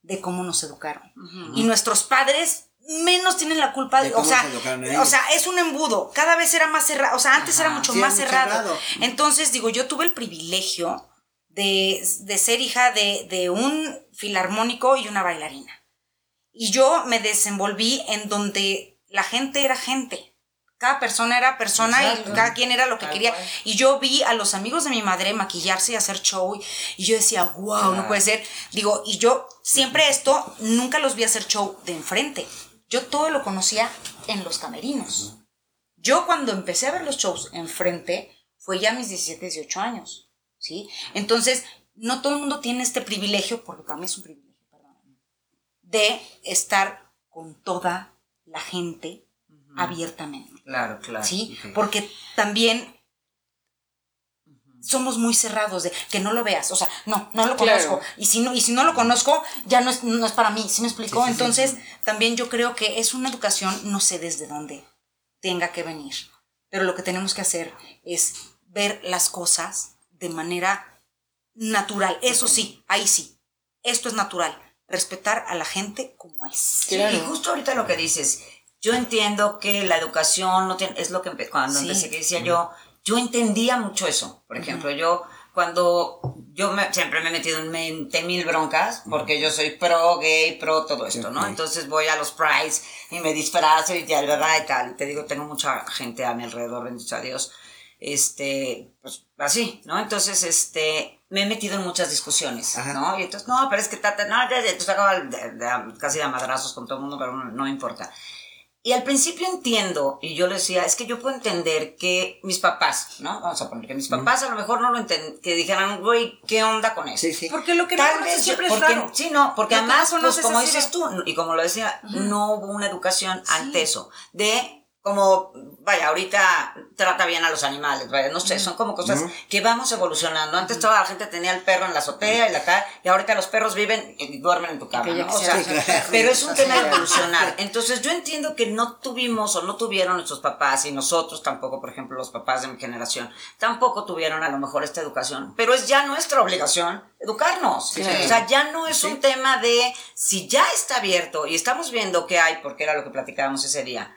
de cómo nos educaron. Y nuestros padres menos tienen la culpa De o sea, se o sea, es un embudo, cada vez era más cerrado, o sea, antes Ajá. era mucho Sí, más cerrado. cerrado. Entonces, digo, yo tuve el privilegio de, de ser hija de, de un filarmónico y una bailarina. Y yo me desenvolví en donde la gente era gente. Cada persona era persona Exacto. y cada quien era lo que quería. Y yo vi a los amigos de mi madre maquillarse y hacer show. Y, yo decía, wow, no puede ser. Digo, y yo siempre esto, nunca los vi hacer show de enfrente. Yo todo lo conocía en los camerinos. Yo cuando empecé a ver los shows enfrente, fue ya a mis 17, 18 años. ¿Sí? Entonces, no todo el mundo tiene este privilegio, porque para mí es un privilegio, perdóname, de estar con toda la gente abiertamente. Claro, claro. ¿sí? Porque también somos muy cerrados de que no lo veas, o sea, no, no lo Claro. conozco. Y si no, y si no lo conozco, ya no es, no es para mí, ¿sí me explicó? Entonces, también yo creo que es una educación, no sé desde dónde tenga que venir, pero lo que tenemos que hacer es ver las cosas de manera natural. Eso sí, ahí sí, esto es natural, respetar a la gente como es. Sí, y justo ahorita lo que dices, yo entiendo que la educación no tiene, es lo que empe- cuando Sí. empecé que decía yo, yo entendía mucho eso. Por ejemplo, yo cuando yo me- siempre me he metido en 20 mil broncas porque yo soy pro gay, pro todo esto, ¿no? Entonces voy a los prides y me disfrazo y tal, ¿verdad? Y tal. Y te digo, tengo mucha gente a mi alrededor, bendito a Dios. Este, pues así, ¿no? Entonces, este, me he metido en muchas discusiones, Ajá. ¿no? Y entonces, no, pero es que, tata, no, ya, ya, entonces acaba de- de- casi de madrazos con todo el mundo, pero no, no importa. Y al principio entiendo, y yo le decía, es que yo puedo entender que mis papás, ¿no? Vamos a poner que mis papás a lo mejor no lo entienden, que dijeran, güey, ¿qué onda con eso? Sí, sí. Porque lo que no Tal conoces vez siempre yo- es porque, raro. Sí, no, porque Lo que no además, pues conoces como así dices de- tú, y como lo decía, no hubo una educación ante eso, de como, vaya, ahorita trata bien a los animales, vaya, no sé, son como cosas que vamos evolucionando. Antes toda la gente tenía el perro en la azotea y la cara, y ahorita los perros viven y duermen en tu cama, ¿no? O sea, pero es un tema de evolucionar. Entonces yo entiendo que no tuvimos o no tuvieron nuestros papás y nosotros tampoco, por ejemplo, los papás de mi generación, tampoco tuvieron a lo mejor esta educación, pero es ya nuestra obligación educarnos. O sea, ya no es un tema de si ya está abierto y estamos viendo que hay, porque era lo que platicábamos ese día,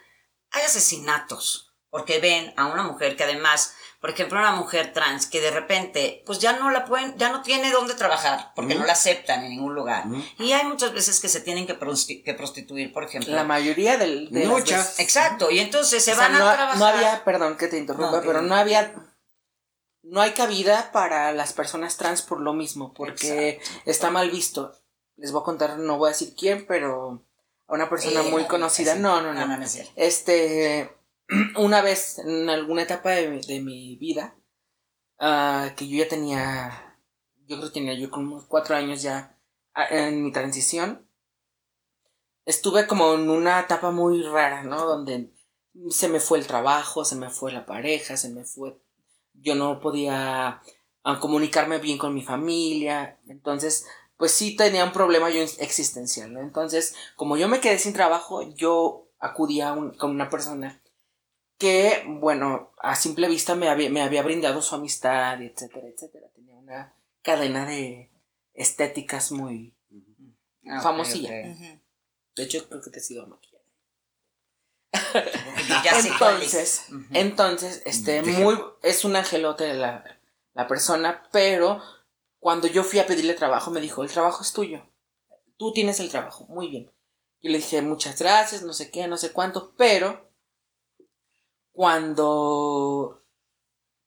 hay asesinatos, porque ven a una mujer que además, por ejemplo, una mujer trans que de repente, pues ya no la pueden, ya no tiene dónde trabajar, porque no la aceptan en ningún lugar. Y hay muchas veces que se tienen que, prosti- que prostituir, por ejemplo. La mayoría del, de Muchas. Exacto, y entonces se O sea, van no, a trabajar. no había, perdón que te interrumpa, No, pero no había, no hay cabida para las personas trans por lo mismo, porque está mal visto. Les voy a contar, no voy a decir quién, pero a una persona Eh, muy no, conocida. No, no, No, no. no, no es cierto. Este, una vez en alguna etapa de, mi- de mi vida, ah, que yo ya tenía, yo creo que tenía yo como cuatro años ya ah, en mi transición, estuve como en una etapa muy rara, ¿no? Donde se me fue el trabajo, se me fue la pareja, se me fue, yo no podía ah, comunicarme bien con mi familia, entonces, pues sí tenía un problema yo existencial, ¿no? Entonces, como yo me quedé sin trabajo, yo acudí a un- con una persona que, bueno, a simple vista me había, me había brindado su amistad, etcétera, etcétera. Tenía una cadena de estéticas muy ok, famosilla. De hecho, creo que te he sido. Ya es. entonces, entonces, este, muy, es un angelote la, la persona, pero cuando yo fui a pedirle trabajo, me dijo, el trabajo es tuyo. Tú tienes el trabajo, muy bien. Yo le dije, muchas gracias, no sé qué, no sé cuánto, pero cuando,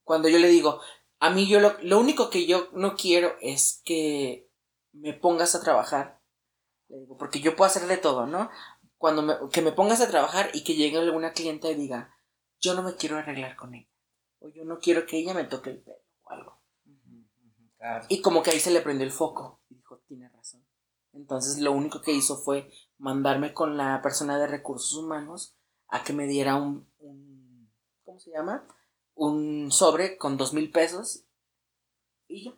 cuando yo le digo, a mí yo lo, lo único que yo no quiero es que me pongas a trabajar, le digo, porque yo puedo hacer de todo, ¿no? Cuando me, que me pongas a trabajar y que llegue alguna clienta y diga, yo no me quiero arreglar con ella, o yo no quiero que ella me toque el pelo. Claro. Y como que ahí se le prendió el foco. Y dijo, tiene razón. Entonces lo único que hizo fue mandarme con la persona de recursos humanos a que me diera un, un- ¿cómo se llama? Un sobre con dos mil pesos. Y ya.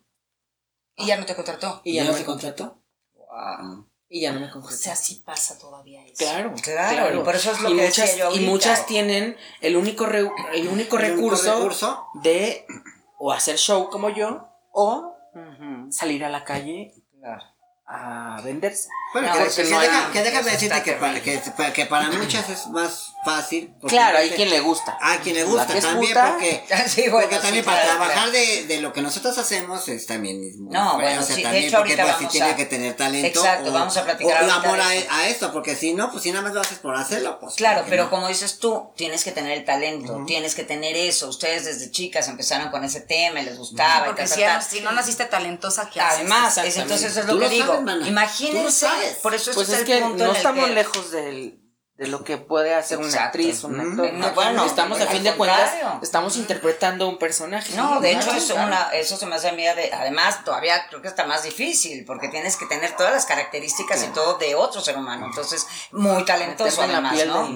Y ya no te contrató. Y ya ¿No no te me contrató. Wow. Y ya no me O contrató. sea, sí pasa todavía eso. Claro, Claro, y por eso es lo y que muchas, decía yo y muchas tienen el único, re- el único El único recurso recurso. de o hacer show como yo o salir a la calle Claro. a venderse. Bueno, No, que, que no deja- hay- que déjame decirte que para, que, para- que para muchas es más fácil. porque Claro, hay quien le gusta. A quien le gusta que también, puta, porque, Sí, bueno, porque sí, también para claro, trabajar de, de lo que nosotros hacemos es también No, feo, bueno, o sea, sí, de también hecho, porque pues tiene que tener talento. Exacto, o- vamos a platicar O amor a, de eso. a esto, porque si no, pues si nada más lo haces por hacerlo, pues. Claro, ¿por qué pero no? como dices tú, tienes que tener el talento, tienes que tener eso. Ustedes desde chicas empezaron con ese tema y les gustaba. y Porque tal, si, no naciste talentosa, ¿qué haces? Además, entonces es lo que digo. Imagínense, sabes. por eso Pues es el que punto no en el estamos que- lejos del- de lo que puede hacer una actriz, un actor. No, bueno, estamos a fin de cuentas, estamos interpretando un personaje. No, de hecho es una, eso se me hace a mí, de- además todavía creo que está más difícil, porque tienes que tener todas las características y todo de otro ser humano, entonces muy talentoso además, ¿no?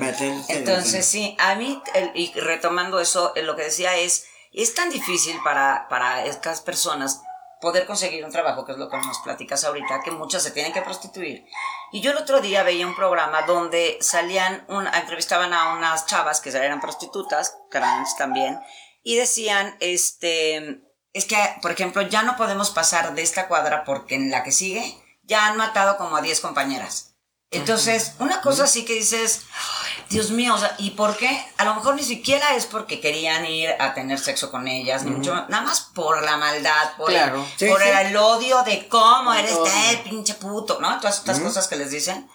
Entonces sí, a mí, el- y retomando eso, eh, lo que decía es, es tan difícil para, para estas personas poder conseguir un trabajo, que es lo que nos platicas ahorita, que muchas se tienen que prostituir. Y yo el otro día veía un programa donde salían, un, entrevistaban a unas chavas que eran prostitutas, trans también, y decían, este, es que, por ejemplo, ya no podemos pasar de esta cuadra porque en la que sigue ya han matado como a 10 compañeras. Entonces, una cosa así que dices, "Ay, Dios mío, o sea, ¿y por qué? A lo mejor ni siquiera es porque querían ir a tener sexo con ellas, ni mucho más, nada más por la maldad, por, Claro. el, Sí, por sí. el odio de cómo eres eh, pinche puto, ¿no? Todas estas cosas que les dicen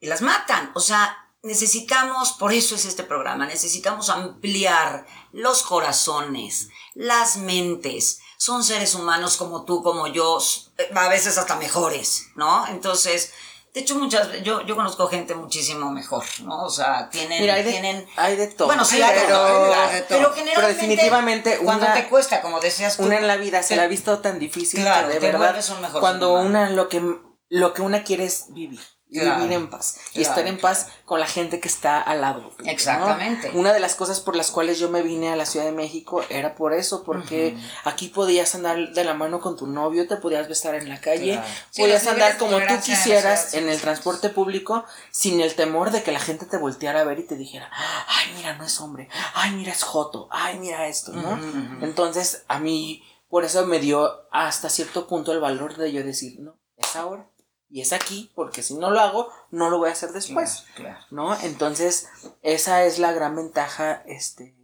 y las matan. O sea, necesitamos, por eso es este programa, necesitamos ampliar los corazones, las mentes. Son seres humanos como tú, como yo, eh, a veces hasta mejores, ¿no? Entonces, de hecho, muchas yo, yo conozco gente muchísimo mejor, ¿no? O sea, tienen, Mira, hay de, tienen hay de todo. bueno, sí, Hay hay de todo, todo, hay claro. de todo. Pero generalmente. definitivamente Cuando una- te cuesta, como decías tú. una en la vida se la ha visto tan difícil Claro, que de te verdad un mejor cuando una lo que lo que una quiere es vivir y Claro, vivir en paz y estar en paz con la gente que está al lado. Exactamente. una de las cosas por las cuales yo me vine a la Ciudad de México era por eso porque aquí podías andar de la mano con tu novio te podías besar en la calle. Sí, podías andar como tú quisieras en el transporte público sin el temor de que la gente te volteara a ver y te dijera ay mira no es hombre. Ay mira es joto. Ay mira esto no entonces, a mí, por eso me dio hasta cierto punto el valor de yo decir, no, es ahora y es aquí, porque si no lo hago, no lo voy a hacer después, Claro, claro. ¿no? Entonces, esa es la gran ventaja, este,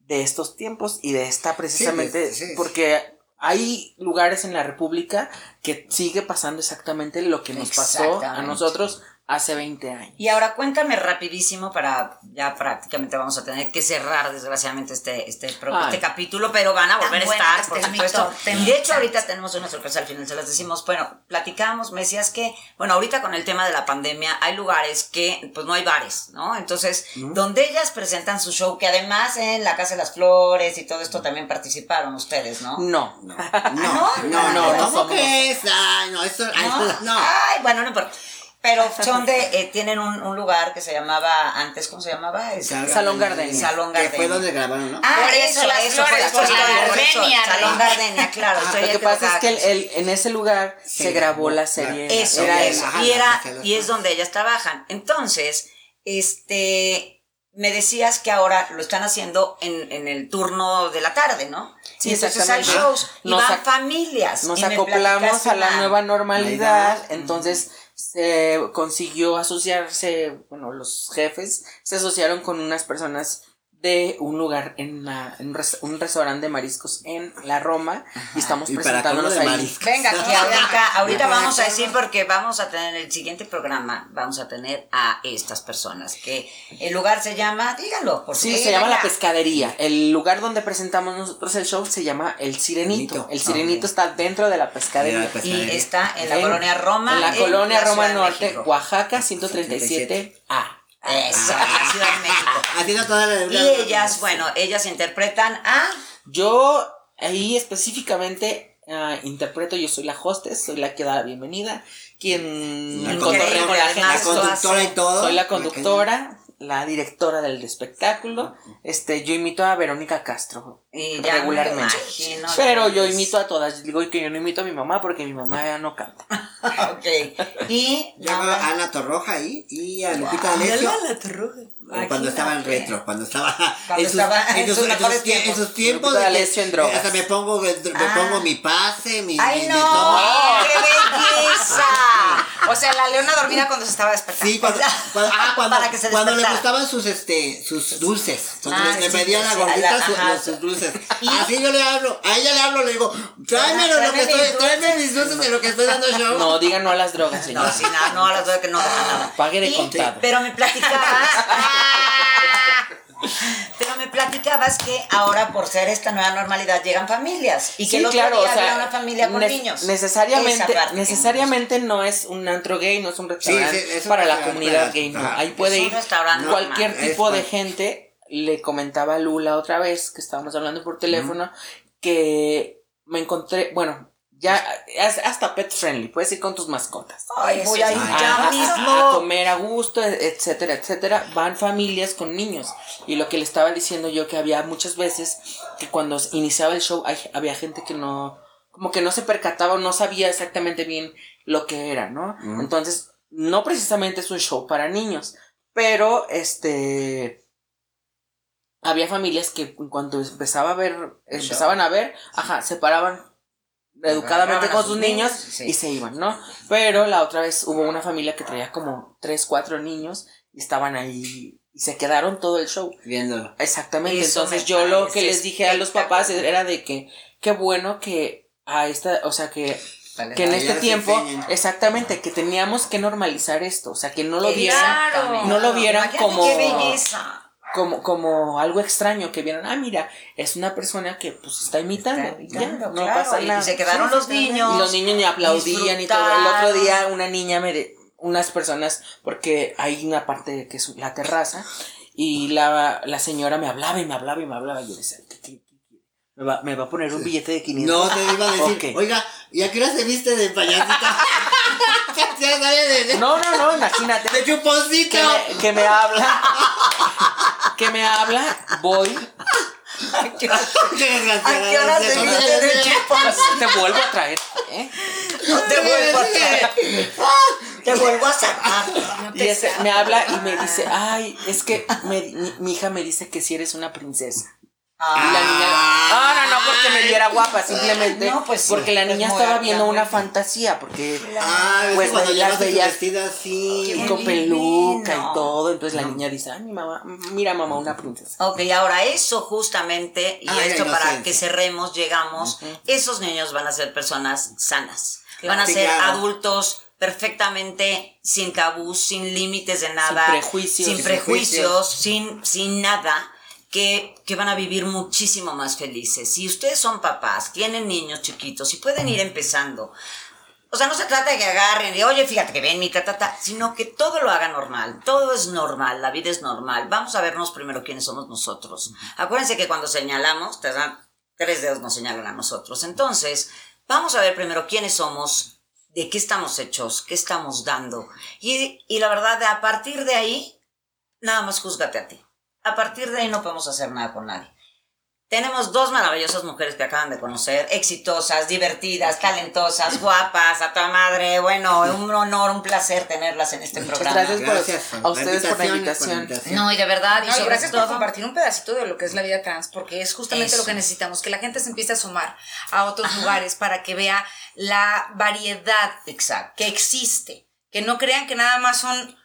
de estos tiempos y de esta precisamente, Sí, sí, sí. porque hay lugares en la República que sigue pasando exactamente lo que nos pasó a nosotros hace 20 años. Y ahora cuéntame rapidísimo para ya prácticamente vamos a tener que cerrar desgraciadamente este este, este capítulo, pero van a Tan volver a estar, por supuesto. Y de hecho ahorita tenemos una sorpresa al final, se las decimos. Bueno, platicamos, me decías que, bueno, ahorita con el tema de la pandemia hay lugares que pues no hay bares, ¿no? Entonces, donde ellas presentan su show, que además en la Casa de las Flores y todo esto también participaron ustedes, ¿no? No. No, no, no, no, no, no ¿cómo somos- crees? Ay, no, esto, ay, ¿No? esto- no. Ay, bueno, no importa. Pero son de, eh, tienen un, un lugar que se llamaba antes, ¿cómo se llamaba? Es- Salón Gardenia. Salón Que Gardenia. fue donde grabaron, ¿no? Ah, Por eso, eso las eso, flores, por por eso, la por eso, Gardenia, Salón. Gardenia, claro. estoy Lo que pasa es que el- equivocada. el- en ese lugar se, Se grabó la serie. Eso, Era eso. Ajá, y, era, y es donde ellas trabajan. Entonces, este, me decías que ahora lo están haciendo en, en el turno de la tarde, ¿no? Sí, Y entonces hay exactamente. shows y Nos van familias. Nos acoplamos a la nueva normalidad, entonces se consiguió asociarse, bueno, los jefes se asociaron con unas personas de un lugar en, la- en un, res- un restaurante de mariscos en la Roma y estamos Y presentándonos ahí. mariscos. Venga, aquí ahorita, ahorita vamos a decir porque vamos a tener el siguiente programa, vamos a tener a estas personas, que el lugar se llama, díganlo, por Sí, se llama La. Pescadería. El lugar donde presentamos nosotros el show se llama El Sirenito. Sirenito. El Sirenito está dentro de la pescadería. De la pescadería. Y está en la En- colonia Roma. En la colonia Roma Norte. Oaxaca, 137A. Eso, la Ciudad de México. Haciendo toda la Y ellas, bueno, ellas interpretan a... Yo ahí específicamente ah, interpreto, yo soy la hostess, soy la que da la bienvenida, quien La con la gente. La conductora y todo. Soy la conductora, la directora del espectáculo. Este, yo imito a Verónica Castro Y ya me regularmente. imagino, Pero yo imito a todas. Digo que yo no imito a mi mamá porque mi mamá ya no canta. ok. Y... Llegó a Ana Torroja ahí y a Lupita D'Alessio. Eh, Cuando estaba en retro, cuando estaba, Cuando en, sus, estaba en sus- en en tiempos. sus tiempos de que- en drogas. hasta me pongo me Ah. pongo mi pase, mi, ¡Ay, mi- mi no! ¡Qué belleza! O sea, la leona dormida cuando se estaba despertando. Sí, cuando, cuando, ah, cuando, Para que se cuando le gustaban sus este sus dulces. Cuando Ah, le- sí, pedía a la sí, gordita la- ajá. los- sus dulces. Y- Así yo le hablo, a ella le hablo, le digo, tráemelo lo Tráeme que mis estoy, tráeme mis dulces de lo que estoy dando show. No, digan no a las drogas, No, señora. sí, nada, no, a las dos que no nada. Pague de contado. Pero me platicabas. pero me platicabas que ahora, por ser esta nueva normalidad, llegan familias. Y que Sí, el otro claro, día o sea, había una familia con ne- niños. Necesariamente, necesariamente no es un antro gay, no es un restaurante sí, es un para la comunidad gay, no. Ahí puede ir cualquier normal, tipo es de gente. Le comentaba a Lula otra vez que estábamos hablando por teléfono que me encontré, bueno, ya hasta pet friendly, puedes ir con tus mascotas. Ay, voy a ir ya mismo. a comer a gusto, etcétera, etcétera. Van familias con niños. Y lo que le estaba diciendo yo que había muchas veces que cuando iniciaba el show hay- había gente que no, como que no se percataba o no sabía exactamente bien lo que era, ¿no? Entonces, no precisamente es un show para niños, pero este había familias que en cuanto empezaba a ver, empezaban a ver, ajá, se paraban educadamente Agarraban a con sus niños niños, sí. y se iban, ¿no? Pero la otra vez hubo una familia que traía como tres, cuatro niños y estaban ahí y se quedaron todo el show. Viéndolo. Exactamente. Eso Entonces yo lo que les dije a los papás era de que qué bueno que a esta, o sea que que en este tiempo, exactamente, que teníamos que normalizar esto, o sea, que no lo Claro. vieran, no lo vieran como-. Como, como algo extraño, que vieran, ah, mira, es una persona que pues está imitando, Está y ya, imitando, no claro, pasa y nada. se quedaron los niños. Y los niños ni aplaudían y todo. El otro día una niña me de, unas personas, porque hay una parte que es la terraza, y la, la señora me hablaba y me hablaba y me hablaba, y yo decía, ¿qué, qué- qué quiere? ¿Me va, me va a poner un billete de 500. No, te iba a decir, Ok. oiga, ¿y a qué hora se viste de payasita? No, no, no, imagínate. de chuponcito. que me, que me habla, que me habla, voy, Qué desgraciada. ¿A qué hora se viste de pues, te vuelvo a traer, ¿eh? No te vuelvo a traer. Te vuelvo a sacar. No Y ese, me habla y me dice, ay, es que me- mi, mi hija me dice que si eres una princesa. Y la niña, no, no, no porque me viera guapa, simplemente No, pues sí, porque la niña estaba viendo una fantasía, porque Ah, es Pues cuando las llevas tu veías- vestida así. Con peluca y todo, entonces la niña dice, ay, mi mamá, mira mamá, una princesa. Ok, ahora eso justamente, y Ah, esto para que cerremos, llegamos, esos niños van a ser personas sanas. Van a Sí, ser claro. adultos perfectamente sin tabús, sin límites de nada, prejuicios. sin Sin prejuicios, sin, sin nada, que, van a vivir muchísimo más felices. Si ustedes son papás, tienen niños chiquitos y pueden ir empezando. O sea, no se trata de que agarren y, oye, fíjate que ven mi ta, ta, ta, sino que todo lo haga normal. Todo es normal, la vida es normal. Vamos a vernos primero quiénes somos nosotros. Acuérdense que cuando señalamos, tres dedos nos señalan a nosotros. Entonces, vamos a ver primero quiénes somos, de qué estamos hechos, qué estamos dando. Y, y la verdad, a partir de ahí, nada más júzgate a ti. A partir de ahí no podemos hacer nada con nadie. Tenemos dos maravillosas mujeres que acaban de conocer, exitosas, divertidas, talentosas, guapas, a toda madre. Bueno, un honor, un placer tenerlas en este Muchas programa. gracias, por- Gracias a ustedes por la invitación, invitación. No, y de verdad, No, y sobre gracias por todo, compartir un pedacito de lo que es la vida trans, porque es justamente Eso. lo que necesitamos, que la gente se empiece a sumar a otros lugares para que vea la variedad exacto. que existe, que no crean que nada más son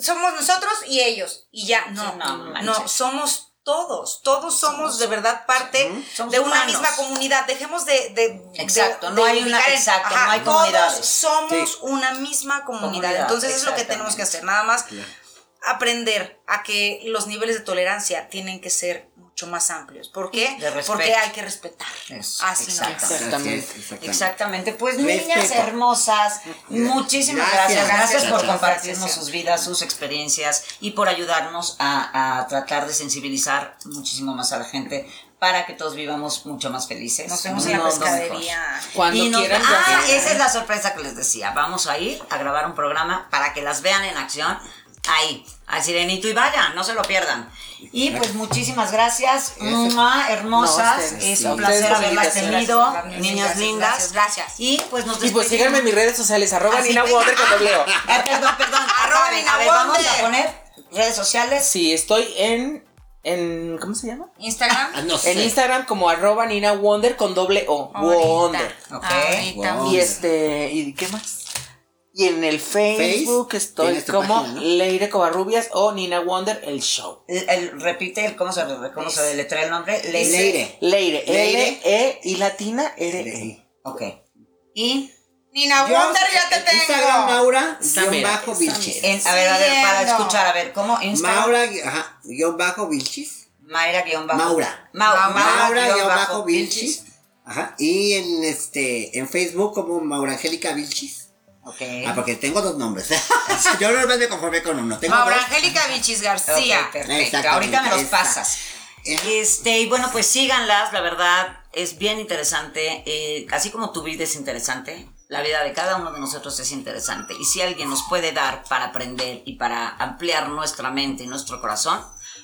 somos nosotros y ellos y ya no, Sí, no, no, manches. somos todos, todos somos, de verdad parte Somos de una humanos. misma comunidad. Dejemos de, de- Exacto, de- no de hay una- exacto, no hay todos comunidades. somos Sí. una misma comunidad. Comunidad, Entonces es lo que tenemos que hacer, nada más aprender a que los niveles de tolerancia tienen que ser mucho más amplios. ¿Por qué? Porque hay que respetar. Eso, Así no. Exactamente. Así es, exactamente. Exactamente, pues Respeto. niñas hermosas, muchísimas gracias, Gracias, gracias, gracias, por gracias, compartirnos gracias. sus vidas, sus experiencias y por ayudarnos a, a tratar de sensibilizar muchísimo más a la gente para que todos vivamos mucho más felices. Nos vemos un en la pescadería. Cuando Y nos- quieran, ah, esa es la sorpresa que les decía. Vamos a ir a grabar un programa para que las vean en acción ahí, al Sirenito y vayan, no se lo pierdan. Y pues muchísimas gracias, Mua, hermosas, No, ustedes, es sí. un placer haberlas tenido, Gracias, niñas gracias, lindas. gracias, gracias. Y pues nos Y pues despedimos. síganme en mis redes sociales, arroba Así Nina que- Wonder con doble O. Ah, perdón, perdón. Arroba Nina a ver, vamos Wonder. a poner redes sociales. Sí, estoy en, en ¿cómo se llama? Instagram. Ah, no sé. En Instagram como arroba Nina Wonder con doble O. Ahorita. Wonder. Ok. Ahorita. Wow. Y este, ¿y qué más? Y en el Facebook Face, estoy como página, ¿no? Leire Covarrubias o Nina Wonder el show. El, el- repite el, cómo se, cómo se deletrea el nombre. Leire. Leire. Leire, E y latina R E. Leire. Ok. Y Nina Yo, Wonder, ya te en tengo. Instagram, Maura, guion bajo Vilchis. en, a ver, a ver, para escuchar, a ver, ¿cómo? Instagram. Maura, ajá, guion bajo Vilchis. Mayra guion bajo. Maura. Mau- Maura, guion guion bajo Vilchis. Ajá. Y en este, en Facebook como Maura Angélica Vilchis. Ok. Ah, porque tengo dos nombres. Yo normalmente me conformé con uno. Tengo Maura dos. Angélica Vichis García. perfecto. Exactamente, Ahorita me los esta. pasas. Este, y bueno, pues síganlas, la verdad, es bien interesante. eh, así como tu vida es interesante, la vida de cada uno de nosotros es interesante. Y si alguien nos puede dar para aprender y para ampliar nuestra mente y nuestro corazón,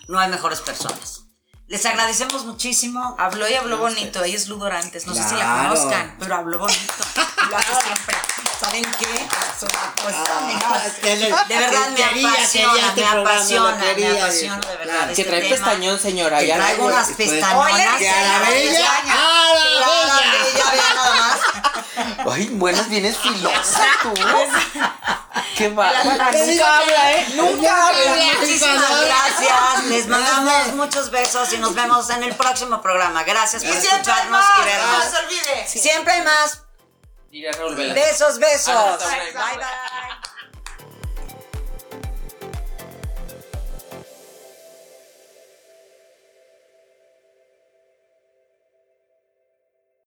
no hay mejores personas. Les agradecemos muchísimo. Habló y habló bonito. Ella es Ludorantes. No sé si la Claro. conozcan, pero habló bonito. Lo hace siempre. ¿Saben qué? Pues, Ah, de verdad me quería, apasiona, este me apasiona, me apasiona de verdad. claro. este Que trae pestañón, señora. Que traigo unas pestañonas. Que a la bella. ¡A la bella! nada más. Ay, buenas, vienes filosa tú. Qué digo Nunca habla, ¿eh? Nunca habla. Muchísimas gracias. Les mandamos muchos besos y nos vemos en el próximo programa. Gracias por Y siempre hay escucharnos más. y No vernos. se olvide. Siempre hay más. Besos, besos. Bye, bye.